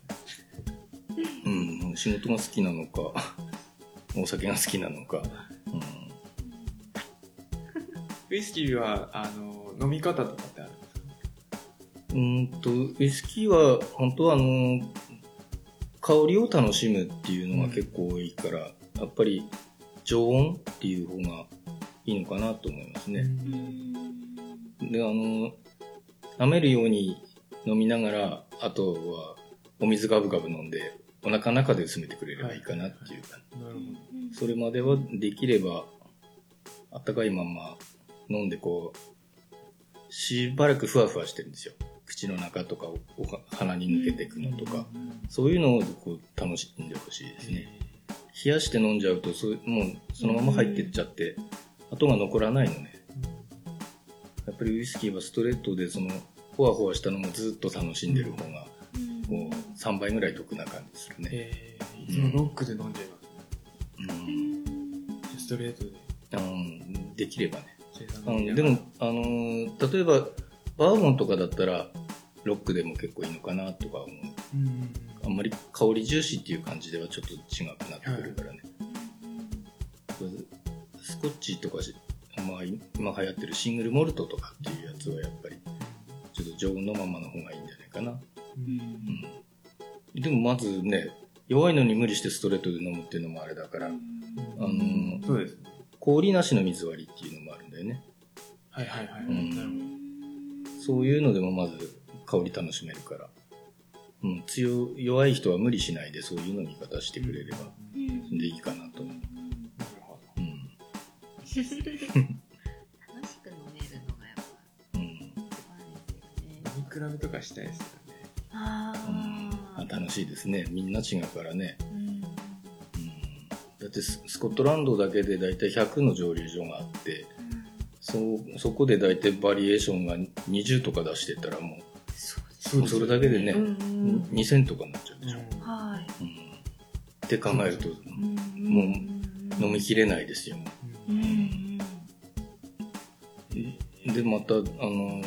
S3: うん、仕事が好きなのか、お酒が好きなのか。うん
S2: ウイスキーは、あの、飲み方とかってあるんですか？
S3: うーんと、ウイスキーは、本当はあの、香りを楽しむっていうのが結構多いから、やっぱり常温っていう方がいいのかなと思いますね。で、あの、舐めるように飲みながら、あとはお水ガブガブ飲んで、お腹の中で薄めてくれればいいかなっていうか、
S2: なるほ
S3: それまではできれば、あったかいまんま飲んでこう、しばらくふわふわしてるんですよ。口の中とかをお鼻に抜けていくのとか、そういうのをこう楽しんでほしいですね。冷やして飲んじゃうとそう、もうそのまま入ってっちゃって、後が残らないのね。やっぱりウイスキーはストレートでその、ほわほわしたのもずっと楽しんでる方が、こう、3倍ぐらい得な感じするね。
S2: えー、いつもロックで飲んじゃいますね。
S3: うん
S2: ストレートで。
S3: うん、できればね。でも、あのー例えば、バーボンとかだったら、ロックでも結構いいのかなとか思う。
S2: うん
S3: あんまり香り重視っていう感じではちょっと違くなってくるからね。スコッチとかし、まあ、今流行ってるシングルモルトとかっていうやつはやっぱり、ちょっと常温のままの方がいいんじゃないかな。うん。でもまずね、弱いのに無理してストレートで飲むっていうのもあれだから、あのー
S2: そうですね。
S3: 氷なしの水割りっていうのもあるんだだよね。
S2: はいはいはい。
S3: うん。そういうのでもまず香り楽しめるから。うん、強、弱い人は無理しないでそういう飲み方してくれれば、でいいかなと思う。
S2: なるほど。
S3: うん。
S1: 楽しく飲めるのがやっぱ
S3: うん。
S1: 一番ですよね。
S2: 飲み比べとかしたいですよね。
S1: あ
S3: あ楽しいですね。みんな違うからね。
S1: うん
S3: うん。だってススコットランドだけでだいたい100の蒸留所があって、そ、そこでだいたいバリエーションが20とか出してたらも
S1: う、
S3: それだけでね、
S1: うんうん
S3: 2000とかになっちゃうでしょ。
S1: はい。
S3: うん。って考えると、もう飲みきれないですよ。
S1: うんうん
S3: で、また、あの、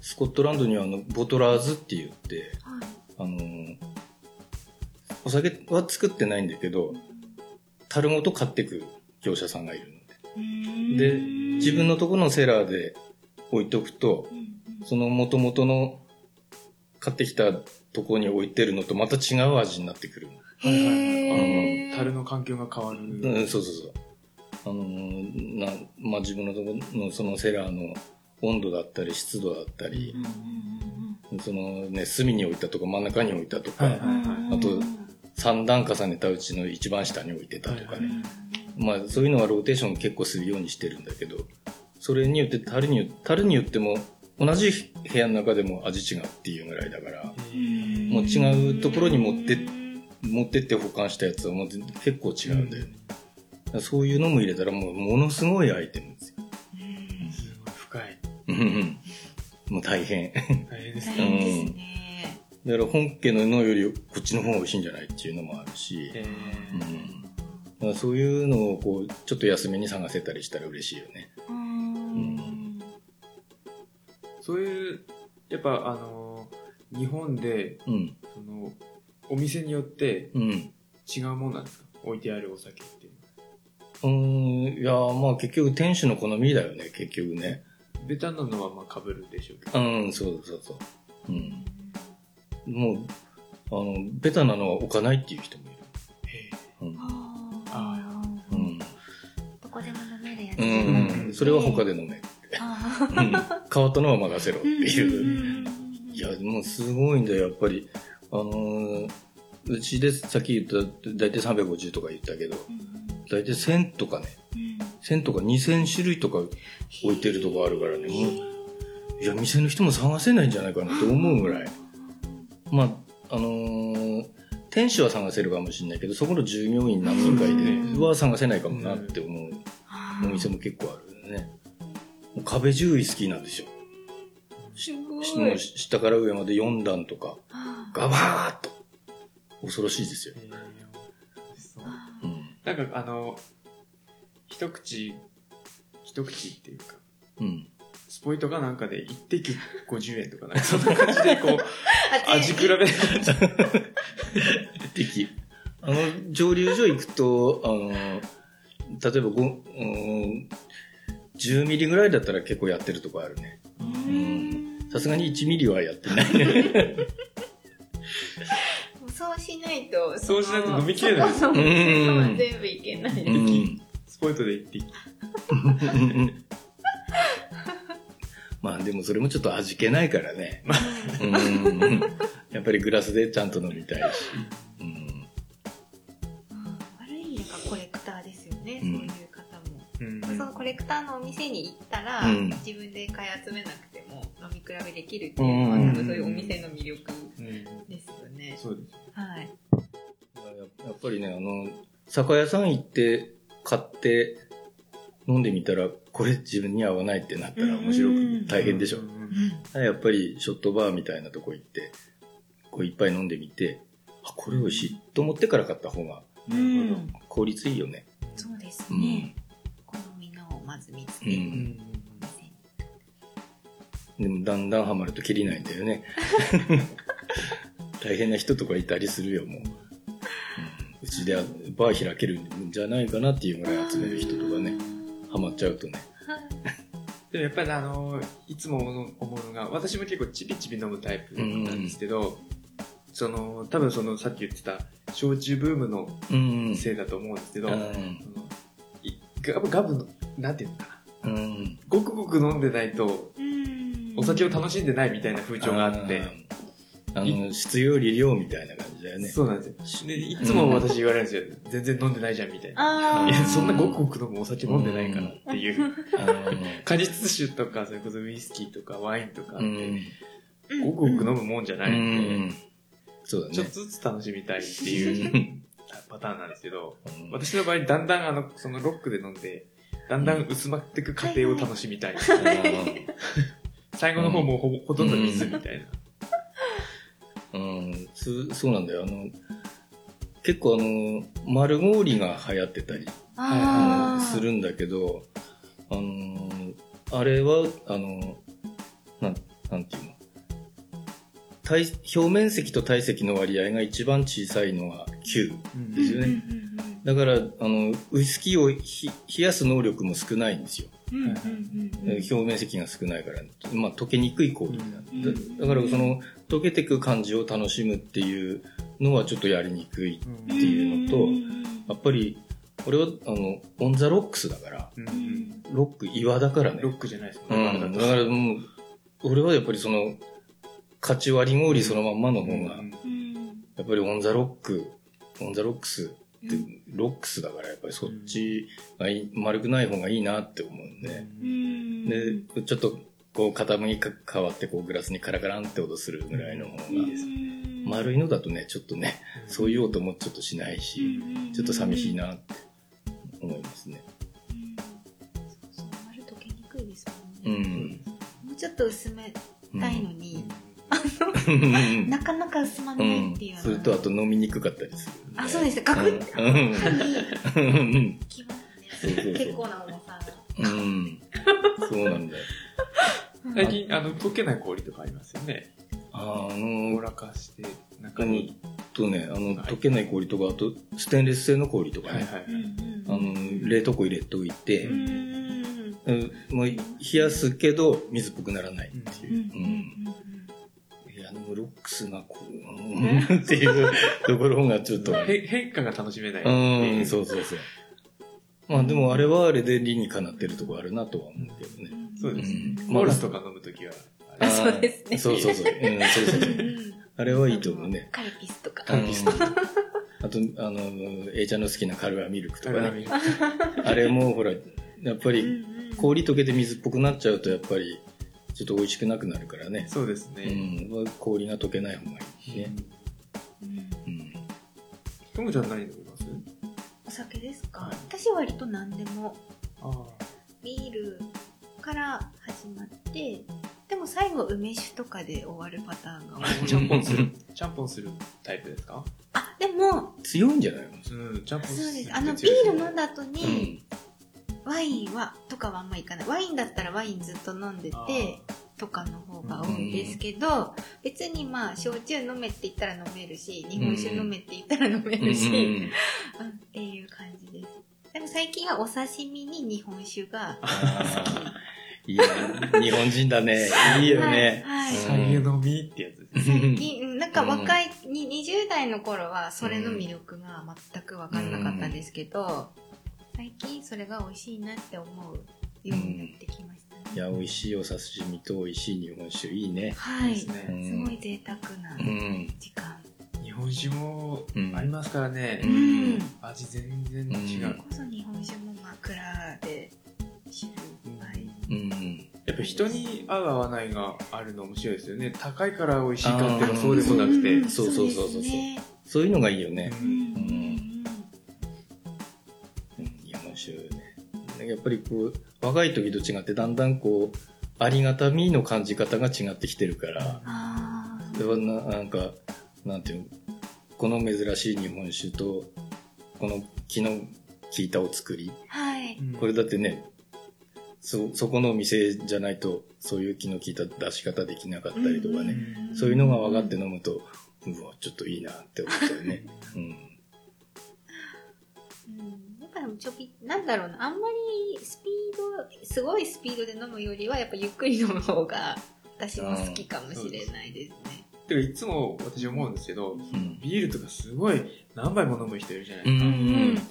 S3: スコットランドにはあの、ボトラーズって言って、
S1: はい
S3: あの、お酒は作ってないんだけど、樽ごと買ってく業者さんがいるので。で、自分のところのセラーで置いとくと、その元々の買ってきたとこに置いてるのとまた違う味になってくる。
S2: はいはいはい。あの、樽の環境が変わる。
S3: うん、そうそうそう。あのーな、まあ、自分のところのそのセラーの温度だったり湿度だったり、そのね、隅に置いたとか真ん中に置いたとか、あと3段重ねたうちの一番下に置いてたとかね。まあ、そういうのはローテーション結構するようにしてるんだけど、それによって樽によ樽によっても同じ部屋の中でも味違うっていうぐらいだから、もう違うところに持って持ってって保管したやつはもう結構違うんだよね。だからそういうのも入れたらもうものすごいアイテムですよ。
S2: すごい深い。
S3: うんうんもう大変。
S2: 大変です
S1: 大
S2: ね。
S1: 変ですね。
S3: だから本家ののよりこっちの方が美味しいんじゃないっていうのもあるし、
S2: え
S3: うん、だからそういうのをこうちょっと安めに探せたりしたら嬉しいよね。
S1: うん
S2: ーそういう、やっぱあの、日本で、
S3: うん。
S2: その、お店によって
S3: うん。
S2: 違うもんなんですか？置いてあるお酒っていう
S3: ん、いやまあ結局店主の好みだよね、結局ね。
S2: ベタなのはまあ被るでしょうけど。
S3: うん、そうそうそう。うん。もう、あの、ベタなのは置かないっていう人もいる。うん。
S1: あー
S3: うん。
S1: どこでも飲めるやつ
S3: うん。それは他で飲める。
S1: あ
S3: うん。変わったのは任せろって
S1: ー
S3: いう。いや、もうすごいんだよ、やっぱり。あのーうちでさっき言った、だいたい350とか言ったけど、だいたい1000とかね、1000とか2000種類とか置いてるとこあるからね、もう、いや、店の人も探せないんじゃないかなって思うぐらい。まあ、あのー店主は探せるかもしれないけど、そこの従業員何人かいては探せないかもなって思う。お店も結構あるよね。もう壁10位好きなんですよ。
S1: すごい
S3: 下から上まで4段とか、
S1: あ
S3: ガバーッと。恐ろしいですよ。
S2: う
S3: うん。
S2: なんかあの、一口、一口っていうか、
S3: うん。
S2: スポイトかなんかで一滴50円とかなんか *laughs* そんな感じでこう、味比べ
S3: 敵。あの、蒸留所行くと、あの、例えばご、うん、10ミリぐらいだったら結構やってるとこあるね。
S1: うん
S3: さすがに1ミリはやってないね。
S1: そうしないと
S2: そうしないと飲みきれないです
S1: そこの
S3: うん
S1: 全部いけない。
S2: スポイトで一滴。
S3: まあでもそれもちょっと味気ないからね。うん。やっぱりグラスでちゃんと飲みたいし。
S1: クターのお店に行ったら、
S3: うん。
S1: 自分で買い集めなくても飲み比べできるっていうのは、
S3: うん
S1: 多分そういうお店の魅力
S2: うん。
S1: ですよね、
S2: そうです。
S1: はい。
S3: やっぱりね、あの、酒屋さん行って買って飲んでみたら、これ自分に合わないってなったら面白く大変でしょ。やっぱりショットバーみたいなとこ行って、こういっぱい飲んでみて、あ、これ美味しいと思ってから買った方が。効率いいよね。
S1: そうです
S3: うん。
S1: ね、まず見つけて、
S3: うんでもだんだんハマると切りないんだよね。*laughs* 大変な人とかいたりするよ、もう。うんうちでバー開けるんじゃないかなっていうぐらい集める人とかね、ハマっちゃうとね。
S2: でもやっぱりあの、いつも思うのが、私も結構チビチビ飲むタイプなんですけど、その、多分そのさっき言ってた、焼酎ブームの
S3: うん。
S2: せいだと思うんですけど、
S3: うん
S2: そのいガブガブの、なんていうのかな。
S3: うん。
S2: く飲んでないと、
S1: うん
S2: お酒を楽しんでないみたいな風潮があって、
S3: あの、質より量みたいな感じだよね。
S2: そうなんですよ。で、いつも私言われるんですよ。全然飲んでないじゃんみたいな。いや、そんなごくごく飲むお酒飲んでないからっていう。果実酒とか、それこそウイスキーとかワインとか、
S3: うん。
S2: ごくごく飲むもんじゃな
S3: う
S2: いんで、
S3: ん。そうだね。
S2: ちょっとずつ楽しみたいっていう
S3: うん *laughs*
S2: パターンなんですけど、
S3: うん。
S2: 私の場合、だんだんあの、そのロックで飲んで、だんだん薄まっていく過程を楽しみたい。最後の方もうほぼほとんど水みたいな。
S3: うん、そそうなんだよ。あの、結構あの、丸氷が流行ってたり
S1: あー。
S3: するんだけど、あの、あれは、あの、なん、なんていうの？体表面積と体積の割合が一番小さいのが9。ですよね。だから、あの、ウイスキーをひ冷やす能力も少ないんですよ。表面積が少ないから、まあ、溶けにくい氷だ,、
S1: うん
S3: だからその溶けてく感じを楽しむっていうのはちょっとやりにくい
S2: うん
S3: っていうのと
S1: ん
S3: やっぱり俺はあのオン・ザ・ロックスだから。
S2: うん
S1: うん。
S3: ロック岩だからね。
S2: ロックじゃないです
S3: う
S2: かね。
S3: ん、だ。からもう俺はやっぱりそのかち割り氷そのまんまの方がやっぱりオン・ザ・ロックオン・ザ・ロックスって
S1: うん。
S3: ロックスだからやっぱりそっちがいい丸くない方がいいなって思うんで、
S1: うん。
S3: で、ちょっとこう傾きか変わってこうグラスにカラカランって音するぐらいの方が
S2: いいです
S1: うん。
S3: 丸いのだとね、ちょっとね、そういう音もちょっとしないし、ちょっと寂しいなって思いますね。
S1: うん。そうそう丸溶けにくいです
S3: う
S1: もんね、
S3: ん。
S1: もうちょっと薄めたいのに、
S3: うん *laughs*
S1: なかなか薄まらないっていう
S3: それとあと飲みにくかったりする。
S1: あそうですガクッて結構な重さ
S3: うん。そうなん。だよ。
S2: 最近、あの、溶けない氷とかありますよね。
S3: あ
S2: 凍
S3: の、
S2: らかして、中に。
S3: とね、あの、溶けない氷とか、あと、ステンレス製の氷とかね、
S2: はいはい。
S1: うん。
S3: あの、冷凍庫入れといて
S1: う、ん。
S3: 冷やすけど、水っぽくならないって
S1: うん。
S3: いう。
S1: うんうん
S3: いや、でもロックスがこう、うんっていうところがちょっと、
S2: へ変化が楽しめない。
S3: うん、そうそうそう。まあでもあれはあれで理にかなってるとこあるなとは思うけどね。
S2: そうです
S3: うん
S2: コーラとか飲むときは、あ
S1: あ
S2: れ
S1: そうですね
S3: そうそうそう。うん、そうそうそう。あれはいいと思うね。
S1: カルピスとか
S3: うん *laughs* あと、あの、A ちゃんの好きなカルアミルクとかね。
S2: あれは
S3: あれもほら、やっぱり氷溶けて水っぽくなっちゃうとやっぱりちょっと美味しくなくなるからね。
S2: そうです
S3: う
S2: ね。
S3: ん、氷が溶けない方がいいね。
S1: うん。
S3: うん。
S2: ともちゃん何飲みます？
S1: お酒ですか？
S2: はい。
S1: 私は割と何でも。
S2: あ
S1: ビールから始まってでも最後梅酒とかで終わるパターンが多い。
S2: ちゃんぽんする。ちゃんぽんするタイプですか？
S1: あでも
S3: 強いんじゃないの？
S2: うん、ちゃんぽん
S1: そう
S2: る
S1: です。あのビール飲んだ後
S3: う
S1: に、ワインはとかはあんまいかない。ワインだったらワインずっと飲んで
S2: あ
S1: てとかの方が多いですけど、別にまあ焼酎飲めって言ったら飲めるし日本酒飲めって言ったら飲め
S3: うん
S1: るし、
S3: うん
S1: うんっていう感じです。でも最近はお刺身に日本酒が
S3: あー。いいね。日本人だね。*laughs* いいよね。
S1: はい。はい
S2: 酒飲みってやつです。
S1: 最近うん。なんか若い、に20代の頃はそれの魅力が全く分かんなかったんですけど、最近それが美味しいなって思うようになってきましたね、
S3: いや、美味しいお刺身と美味しい日本酒、いいね。
S1: はい
S2: ですね
S3: うん
S1: すごい贅沢な
S3: うん。
S1: 時間、
S2: 日本酒も
S3: うん
S2: ありますから
S3: う
S2: ね。
S3: ん
S2: 味全然違
S3: う。
S1: こそ日本酒も枕で知る場合
S3: うん。
S2: やっぱ人に合う合わないがあるの面白いですよね。高いから美味しいかっていうのはそうでもなくて。
S1: ん
S3: そうそうそうそう
S1: ですね
S3: そういうのがいいよね。
S1: うんうん
S3: うん。やっぱりこう、若い時と違ってだんだんこう、ありがたみの感じ方が違ってきてるから、それはななんか、なんていうの、この珍しい日本酒と、この気の利いたお作り。
S1: はい
S2: うん
S3: これだってね、そ、そこのお店じゃないと、そういう気の利いた出し方できなかったりとかね。
S2: うん
S3: そういうのが分かって飲むと、うわ、ちょっといいなって思ったよね。*laughs* うん。
S1: もちょびなんだろうなあんまりスピードすごいスピードで飲むよりはやっぱゆっくり飲む方が私も好きかもしれないですね。
S2: てかいつも私思うんですけど、
S3: うん。
S2: ビールとかすごい何杯も飲む人いるじゃないで
S3: うん。
S2: すか。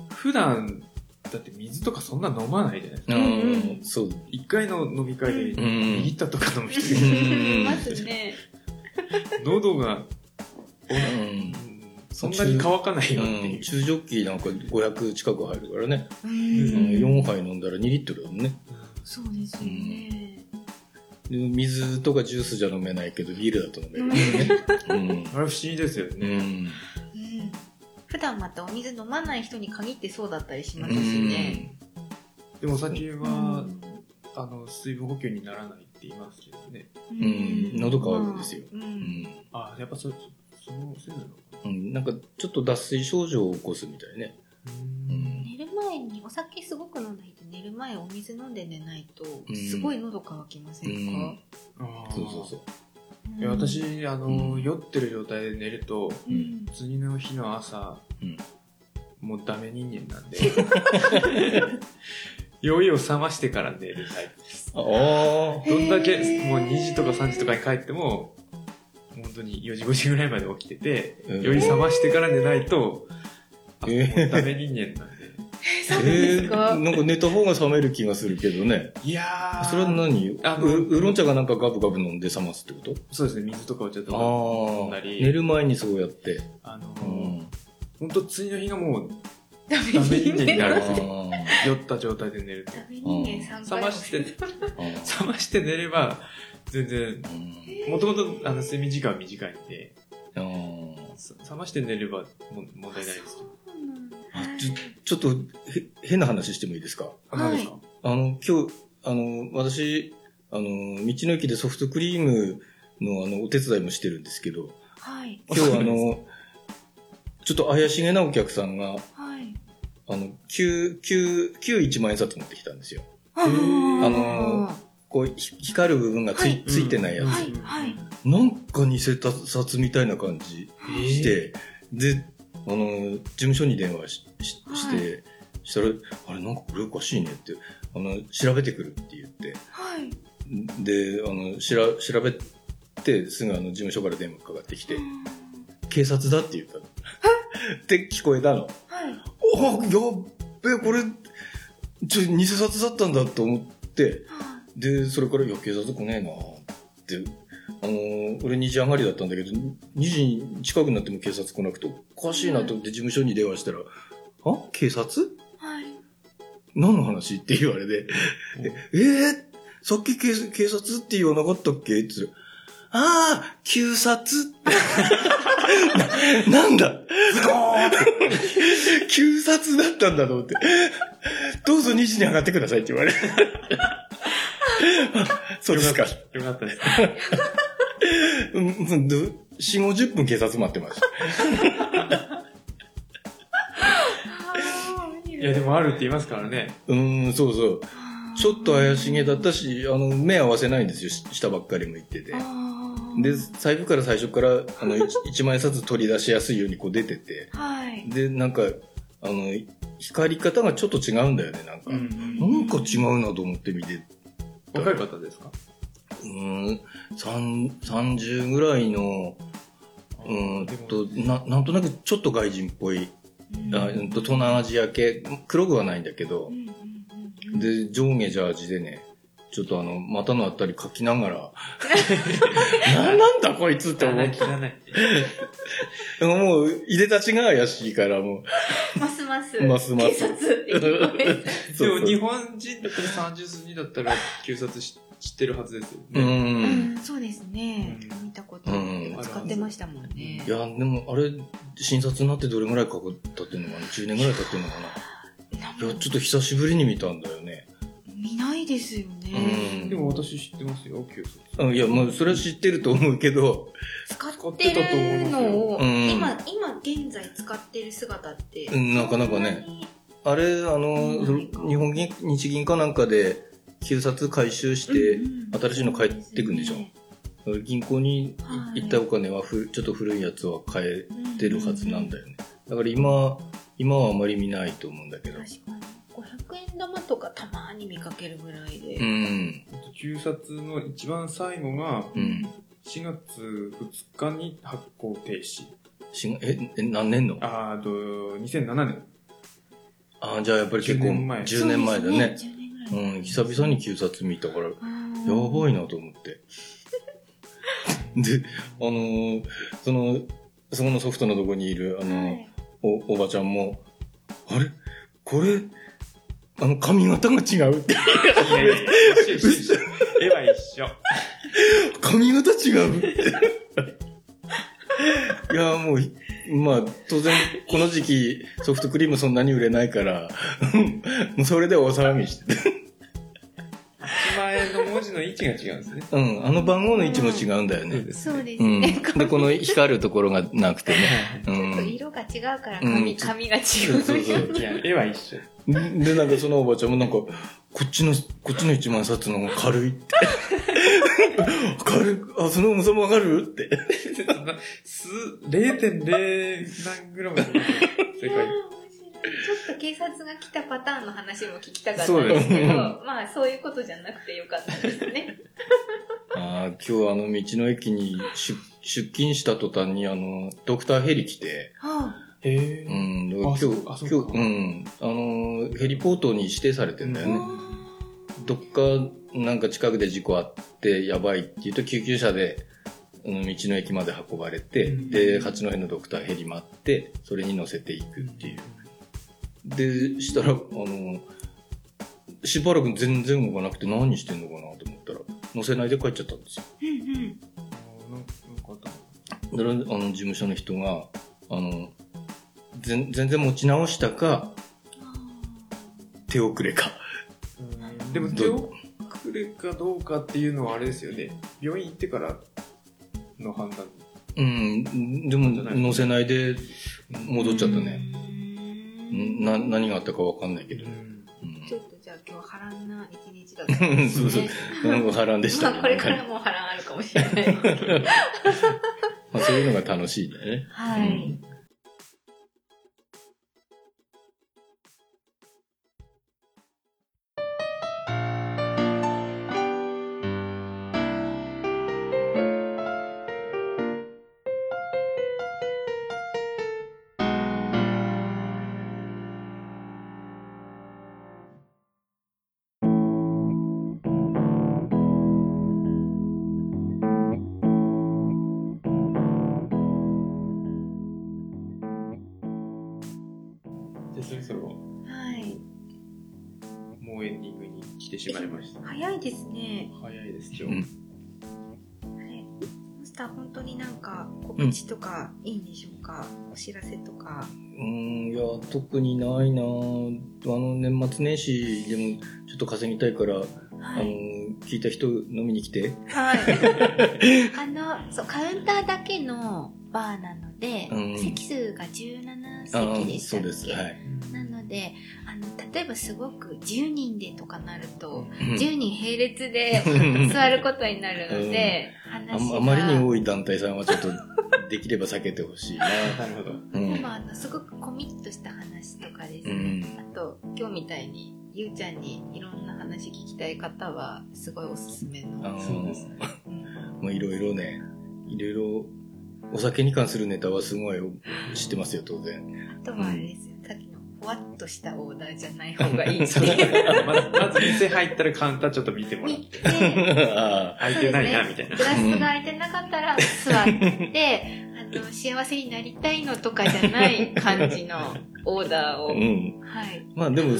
S3: うん。
S2: 普段だって水とかそんな飲まないじゃないですか。
S3: う
S1: うん
S3: ん、そう。
S2: 一回の飲み会で
S3: うん
S2: 2リッターとか飲む人
S3: う
S2: い
S3: ん
S2: る。*laughs*
S1: ますね。
S2: 喉が、お
S3: うん
S2: そんなに乾かないよって
S3: 中ジョッキなんか500近く入るからね。
S1: う
S3: うん、
S1: ん。
S3: 4杯飲んだら2リットルだもんね。
S1: そうですよね。
S3: で水とかジュースじゃ飲めないけど、ビールだと飲めるからね。
S2: あれ不思議ですよね。
S3: ん。
S1: うん普段またお水飲まない人に限ってそうだったりしますしね。
S2: でもお酒
S1: う
S2: は、
S1: ん
S2: あの、水分補給にならないって言いますけどね。
S3: うん喉乾くんですよ
S1: う
S3: うんん。
S2: あ、やっぱそ、その、そういうの？
S3: うん。なんか、ちょっと脱水症状を起こすみたいね。うん。
S1: 寝る前にお酒すごく飲んだ人寝る前お水飲んで寝ないと
S3: うん。
S1: すごい喉乾きませんか、
S2: あー。
S3: そうそうそう。
S2: いや私、あの、
S3: うん。
S2: 酔ってる状態で寝ると、
S1: うん。
S2: 次の日の朝、
S3: うん。
S2: もうダメ人間なんで、*laughs* 酔いを覚ましてから寝るタイプです。
S3: ああ。
S2: どんだけ、もう2時とか3時とかに帰っても、本当に4時5時ぐらいまで起きてて、
S3: うん
S2: 酔い覚ましてから寝ないと、
S3: えー
S2: うダメ人間なんで。*laughs*
S1: そうなんですか、
S3: えーなんか寝た方が冷める気がするけどね。
S2: いやー。
S3: それは何？
S2: あの
S3: ウロン茶がなんかガブガブ飲んで冷ますってこと？
S2: そうですね、水とかをちょっと飲んだ。り。
S3: 寝る前にそうやって。
S2: あのー、
S3: うん。
S2: 本当次の日がもう
S1: ダ
S2: ダメ人間にな
S3: あ
S2: る。
S3: ー
S2: 酔った状態で寝ると。
S1: ダメ人間3回
S2: 冷まして。*laughs* 冷まして寝れば、全然、
S3: うん。
S2: もともとあの睡眠時間は短いんで、冷まして寝ればも問題ないですけど。
S3: あちょちょっとへ変な話してもいいですか？
S2: あ、何ですか？
S3: あの、今日、あの、私、あの、道の駅でソフトクリームのあの、お手伝いもしてるんですけど、
S1: はい。
S3: 今日あの、ちょっと怪しげなお客さんが、
S1: はい。
S3: あの、旧、旧、旧一万円札持ってきたんですよ。
S1: あ
S3: あのこう、ひ光る部分がつい,、
S1: はい。
S3: ついてないやつ。
S1: はい。はい。
S3: なんか偽札みたいな感じして、で、あの、事務所に電話ししして、したら、あれなんかこれおかしいねって、あの、調べてくるって言って、
S1: はい。
S3: で、あの、しら調べて、すぐあの、事務所から電話かかってきて、警察だって言ったの。*laughs* って聞こえたの。
S1: はい。
S3: あ、やっべ、これ、ちょ、偽札だったんだと思って、で、それから、いや、警察来ねえなって、あのー俺2時上がりだったんだけど、2時に近くになっても警察来なくて、おかしいなと思って事務所に電話したら、あ？警察？
S1: はい。
S3: 何の話？って言われて、えー、さっき警警察って言わなかったっけ？って言ったら、ああ、旧札 *laughs* ななんだ？旧札だったんだと思って。どうぞ2時に上がってくださいって言われて。*laughs* そうですか。
S2: よかったです。
S3: うんうんど4、50分警察待ってました。*laughs*
S2: いや、でもあるって言いますからね。
S3: うーん、そうそう。ちょっと怪しげだったし、あの、目合わせないんですよ。し下ばっかり向いてて。で、財布から最初から、あの、1 *laughs* 万円札取り出しやすいようにこう出てて。
S1: はい。
S3: で、なんか、あの、光り方がちょっと違うんだよね、なんか。
S2: ん
S3: なんか違うなと思って見て。
S2: 若い方ですか？
S3: うーん、三30ぐらいの、うーんと、な、なんとなくちょっと外人っぽい、あうんと東南アジア系、黒くはないんだけど、で、上下ジャージでね、ちょっとあの、股のあたり書きながら、*laughs* な、なんだこいつって思って。もう、入れたちが怪しいから、も
S1: ますます
S3: ますます
S1: 警察。
S2: でも日本人だったら30過ぎだったら、警察し知ってるはずですよ
S3: う。
S2: ね。
S1: うんんそうですね
S2: うん
S1: 見たこと使ってましたもんね
S3: いや、でも、あれ、診察になってどれぐらいかかったってんのかな ?10 年ぐらい経ってんのかな？いや、ちょっと久しぶりに見たんだよね。
S1: 見ないですよ
S3: う
S1: ね
S3: ん。
S2: でも私知ってますよ、警察。
S3: うんいや、まあ、それは知ってると思うけど、
S1: 使ってるのを
S3: うん
S1: 今今現在使ってる姿って
S3: うんなかなかね。あれ、あの、日本銀、日銀かなんかで、旧札回収して、新しいの返ってくんでしょ？銀行に行ったお金はふ、ちょっと古いやつは返
S1: うん
S3: ってるはずなんだよね。だから今、今はあまり見ないと思うんだけど。
S1: 確かに500円玉とかたまに見かけるぐらいで、
S3: うん。
S2: 旧札の一番最後が、
S3: うん。
S2: 4月2日に発行停止。
S3: しがえ、え、何年の？あ
S2: と、2007年。
S3: ああ、じゃあやっぱり結構
S2: 10年前
S3: 10年前だね。
S1: そうです10年ぐらい前
S3: うん、久々に旧札見たから、や
S1: うん
S3: ばいなと思って。*laughs* で、あのーその、そこのソフトのとこにいる、あのー
S1: はい
S3: お、おばちゃんも、あれ？これ、あの、髪型が違うって。
S2: いやいや一緒一緒絵は一緒。
S3: 髪型違うって。いや、もう、まあ、当然、この時期、ソフトクリームそんなに売れないから、もうそれで大騒ぎしてて。
S2: 1万円の位置が違うんですね。
S3: うん、あの番号の位置も違うんだよね。
S2: す
S1: そうです。
S3: で、この光るところがなくてね。*laughs* う
S1: ちょっと
S3: ん。
S1: 色が違うから
S3: うん
S1: 髪、髪が違う。
S3: そうそうそう
S2: いや、絵は一緒。
S3: で、なんかそのおばちゃんもなんか、こっちの、こっちの一万冊の方が軽いって。*laughs* 軽い、あ、その重さもわかるって。*laughs*
S2: す、0.0何グラムの世界。
S1: ちょっと警察が来たパターンの話も聞きたかった
S2: ん
S1: ですけど、まあそういうことじゃなくてよかったですね。
S3: あー今日あの道の駅に出出勤した途端にあの、ドクターヘリ来て、
S1: は
S2: へ
S3: う。ん、今日、今日、うん、あの、ヘリポートに指定されてんだよね。どっか、なんか近くで事故あってやばいって言うと救急車で、あの道の駅まで運ばれて、
S2: うん
S3: で、八戸のドクターヘリ待って、それに乗せていくっていう。で、したら、あの、しばらく全然動かなくて何してんのかなと思ったら、乗せないで帰っちゃったんですよ。
S1: うんうん。
S2: かあったの
S3: だから、あの、事務所の人が、あの、全全然持ち直したか、手遅れか。
S2: でも手遅れかどうかっていうのはあれですよね。病院行ってからの判断。
S3: うん、でも、乗せないで戻っちゃったね。んな、何があったかわかんないけど。うん
S1: ちょっとじゃあ今日波乱な一日だったんです *laughs*
S3: そうそう
S1: ね。。
S3: うん波乱でしたね。
S1: まあこれからも波乱あるかもしれないですけど。*laughs*
S3: まあそういうのが楽しいんだよね。
S1: はい。
S2: じゃしまいました。
S1: 早いですね。
S2: 早いです、今
S3: うん
S2: 日。
S1: あれマスター本当になんか告知とかいいんでしょうか、お知らせとか。
S3: うん、いや、特にないなあの、年末年始でもちょっと稼ぎたいから、あの
S1: はい。、
S3: 聞いた人飲みに来て。
S1: はい。*laughs* あの、そう、カウンターだけのバーなので、
S3: うん
S1: 席数が17
S3: あ
S1: 席でしたっけ？
S3: そうです。はい。
S1: なので、あの、例えばすごく10人でとかなると、
S3: うん
S1: 10人並列で *laughs* 座ることになるので、
S3: あ
S1: 話が。
S3: あまりに多い団体さんはちょっとできれば避けてほしいな。
S2: なるほど。
S3: うん
S1: でもあのすごくコミットした話とかですね、
S3: うん
S1: あと今日みたいにゆうちゃんにいろんな話聞きたい方はすごいおすすめの、
S2: そうですね
S1: うん
S3: もういろいろね、いろいろ、お酒に関するネタはすごい知ってますよ、当然。
S1: あとはあれですよ、ふわっとしたオーダーじゃない方がいいっていう。*laughs*
S2: まず、まず店入ったらカウンターちょっと見てもらっ
S1: 見
S2: て。空いてないな、みたいな。
S1: グ。ラスが空いてなかったら座ってあの幸せになりたいのとかじゃない感じのオーダーを、
S3: あ、うん。
S1: はい。
S3: まあでも、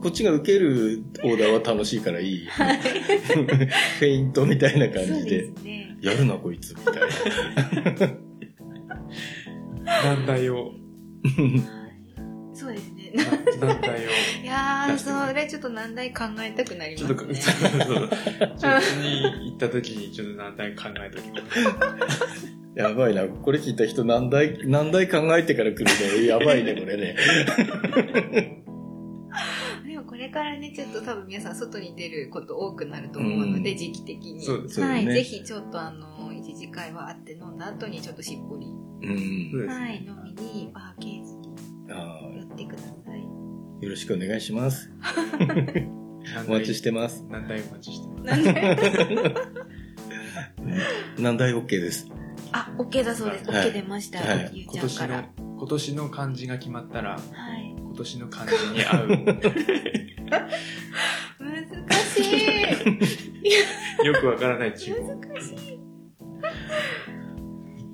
S3: こっちが受けるオーダーは楽しいからいい。フェイントみたいな感
S1: そう
S3: じで、
S1: ですね。
S3: やるなこいつ、みたいな。*laughs*
S2: 難題を、*laughs* 難題を。
S1: いやー、それちょっと難題考えたくなり
S2: ちょっと、
S1: ますね。
S2: そうそっちに行った時にちょっと難題考えときます。*laughs*
S3: やばいな。これ聞いた人何台、何台考えてから来るね。やばいね、これね。*laughs*
S1: でもこれからね、ちょっと多分皆さん外に出ること多くなると思うので、
S3: うん
S1: 時期的に。
S2: そうです
S1: はい、
S3: ね
S1: ぜひちょっとあの、一次会はあって飲んだ後にちょっとしっぽり、
S3: うん。
S1: はい、飲みにバーケースに
S3: あ
S1: 寄ってください。
S3: ーよろしくお願いします。
S2: 難
S3: お待ちしてます。
S2: 難題お待ちしてます？
S3: 何台？OK です。
S1: あ、OK だそうです。
S3: はい
S1: OK 出ました。
S3: はい
S1: ゆう
S2: 今年の
S1: ちゃんから。、
S2: 今年の漢字が決まったら、
S1: はい。
S2: 今年の漢字に合う。
S1: 難しい。
S2: よくわからない注文。
S1: 難しい。い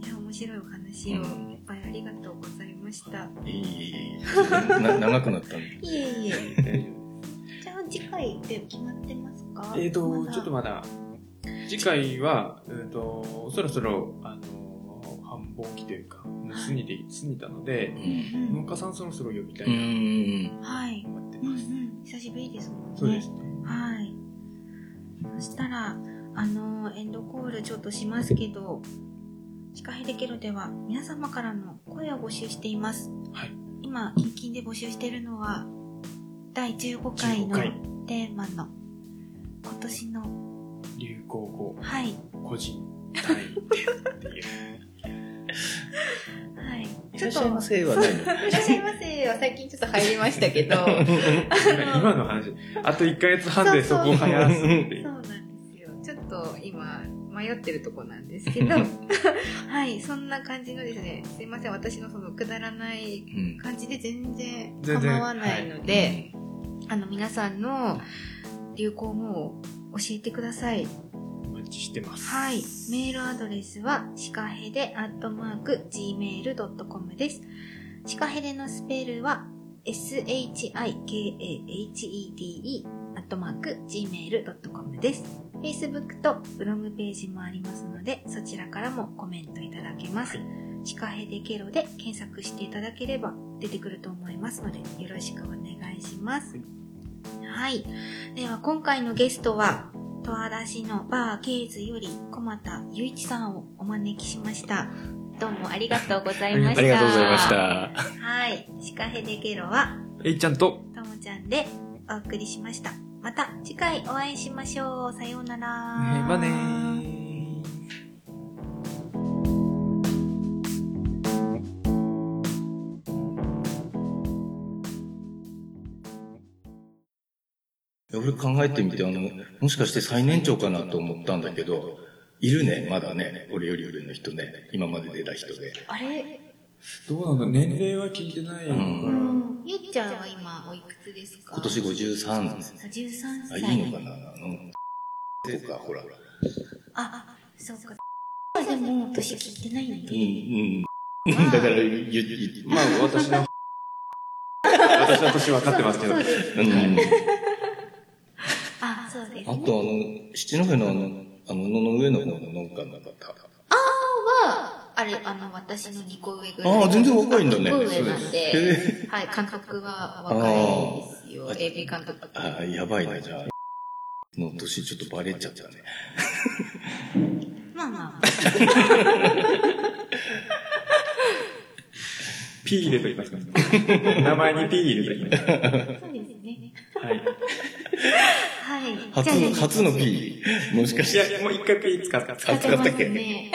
S1: や、面白いお話をいっぱいありがとうございました。
S3: いいいい *laughs* 長くなったんで。
S1: いえいえ。じゃあ次回って決まってますか？
S2: えっと、
S1: まだ
S2: ちょっとまだ、次回は、えっと、そろそろ、あの、繁忙期というか、もう過ぎて、過ぎたので、
S1: うん
S2: 農家さんそろそろ呼びた
S3: う
S2: いな。思ってます。
S1: うんうん。久しぶりですもんね。
S2: そうですね。
S1: はい。そしたら、あの、エンドコールちょっとしますけど、シカヘデケロでは皆様からの声を募集しています。
S2: はい。
S1: 今、近々で募集しているのは、第15回の
S2: 15回
S1: テーマの、今年の、
S2: 流行語、
S1: はい、
S2: 個人単位っていう。
S1: はい。*laughs*
S3: いらっしゃいませはない
S1: らっしゃいませは最近ちょっと入りましたけど、*laughs*
S2: 今の話、あと1ヶ月半でそこを流行らすっていう。
S1: そうなんですよ。ちょっと今、迷ってるとこなんですけど、*laughs* はい、そんな感じのですね、すいません、私のそのくだらない
S3: うん。
S1: 感じで全然構わないので、あの、皆さんの流行語を教えてください。
S2: お待ちしてます。
S1: はい。メールアドレスは、シカヘデアットマーク gmail.com です。シカヘデのスペルは、shikahede アットマーク gmail.com です。Facebook とブログページもありますので、そちらからもコメントいただけます。シカヘデケロで検索していただければ出てくると思いますので、よろしくお願いします。はい。では、今回のゲストは、十和田市のバーケーズより小俣雄一さんをお招きしました。どうもありがとうございました。
S3: ありがとうございまし。た。
S1: はい。シカヘデケロは、
S2: えいちゃんと、
S1: ともちゃんでお送りしました。また次回お会いしましょう。さようなら。
S2: ねまあねー。
S3: 俺考えてみて、あの、もしかして最年長かなと思ったんだけど、いるね、まだね。俺より上の人ね。今まで出た人で。
S1: あれ？
S2: どうなんだ年齢は聞いてないから、
S3: うん
S1: ゆっちゃんは今おいくつですか？
S3: 今年53。
S1: 53
S3: あ、
S1: 歳。
S3: いいのかな？うん。そうか、ほら。
S1: あ、あ、そうか。でも、年聞いてないん
S3: うん、
S1: で。
S3: うん。だから、ゆ、ゆ、
S2: まあ私の、*laughs* 私の年分かってますけど
S1: そ
S3: う。ん。
S1: あ、そうです、
S3: あ
S1: ね。
S3: と、あの、七戸のあの、あの、野の上の方の農家の方。
S1: は、あれ、あの、私の2個上ぐらい。
S3: ああ全然若いんだね
S1: 2個上なんで
S3: へ、
S1: はい、監督は若いですよ。AB 監督。
S3: ああ、やばいな、じゃあ。の年ちょっとバレちゃったね。
S1: まあまあ。
S2: ピー入れときますか。名前にピー入れときます。
S1: そうですね。
S2: はい。
S1: はい。
S3: 初の、初の P。もしかして。
S2: いや、もう一回ピー使った。
S3: あ使ったっけ？
S1: ね。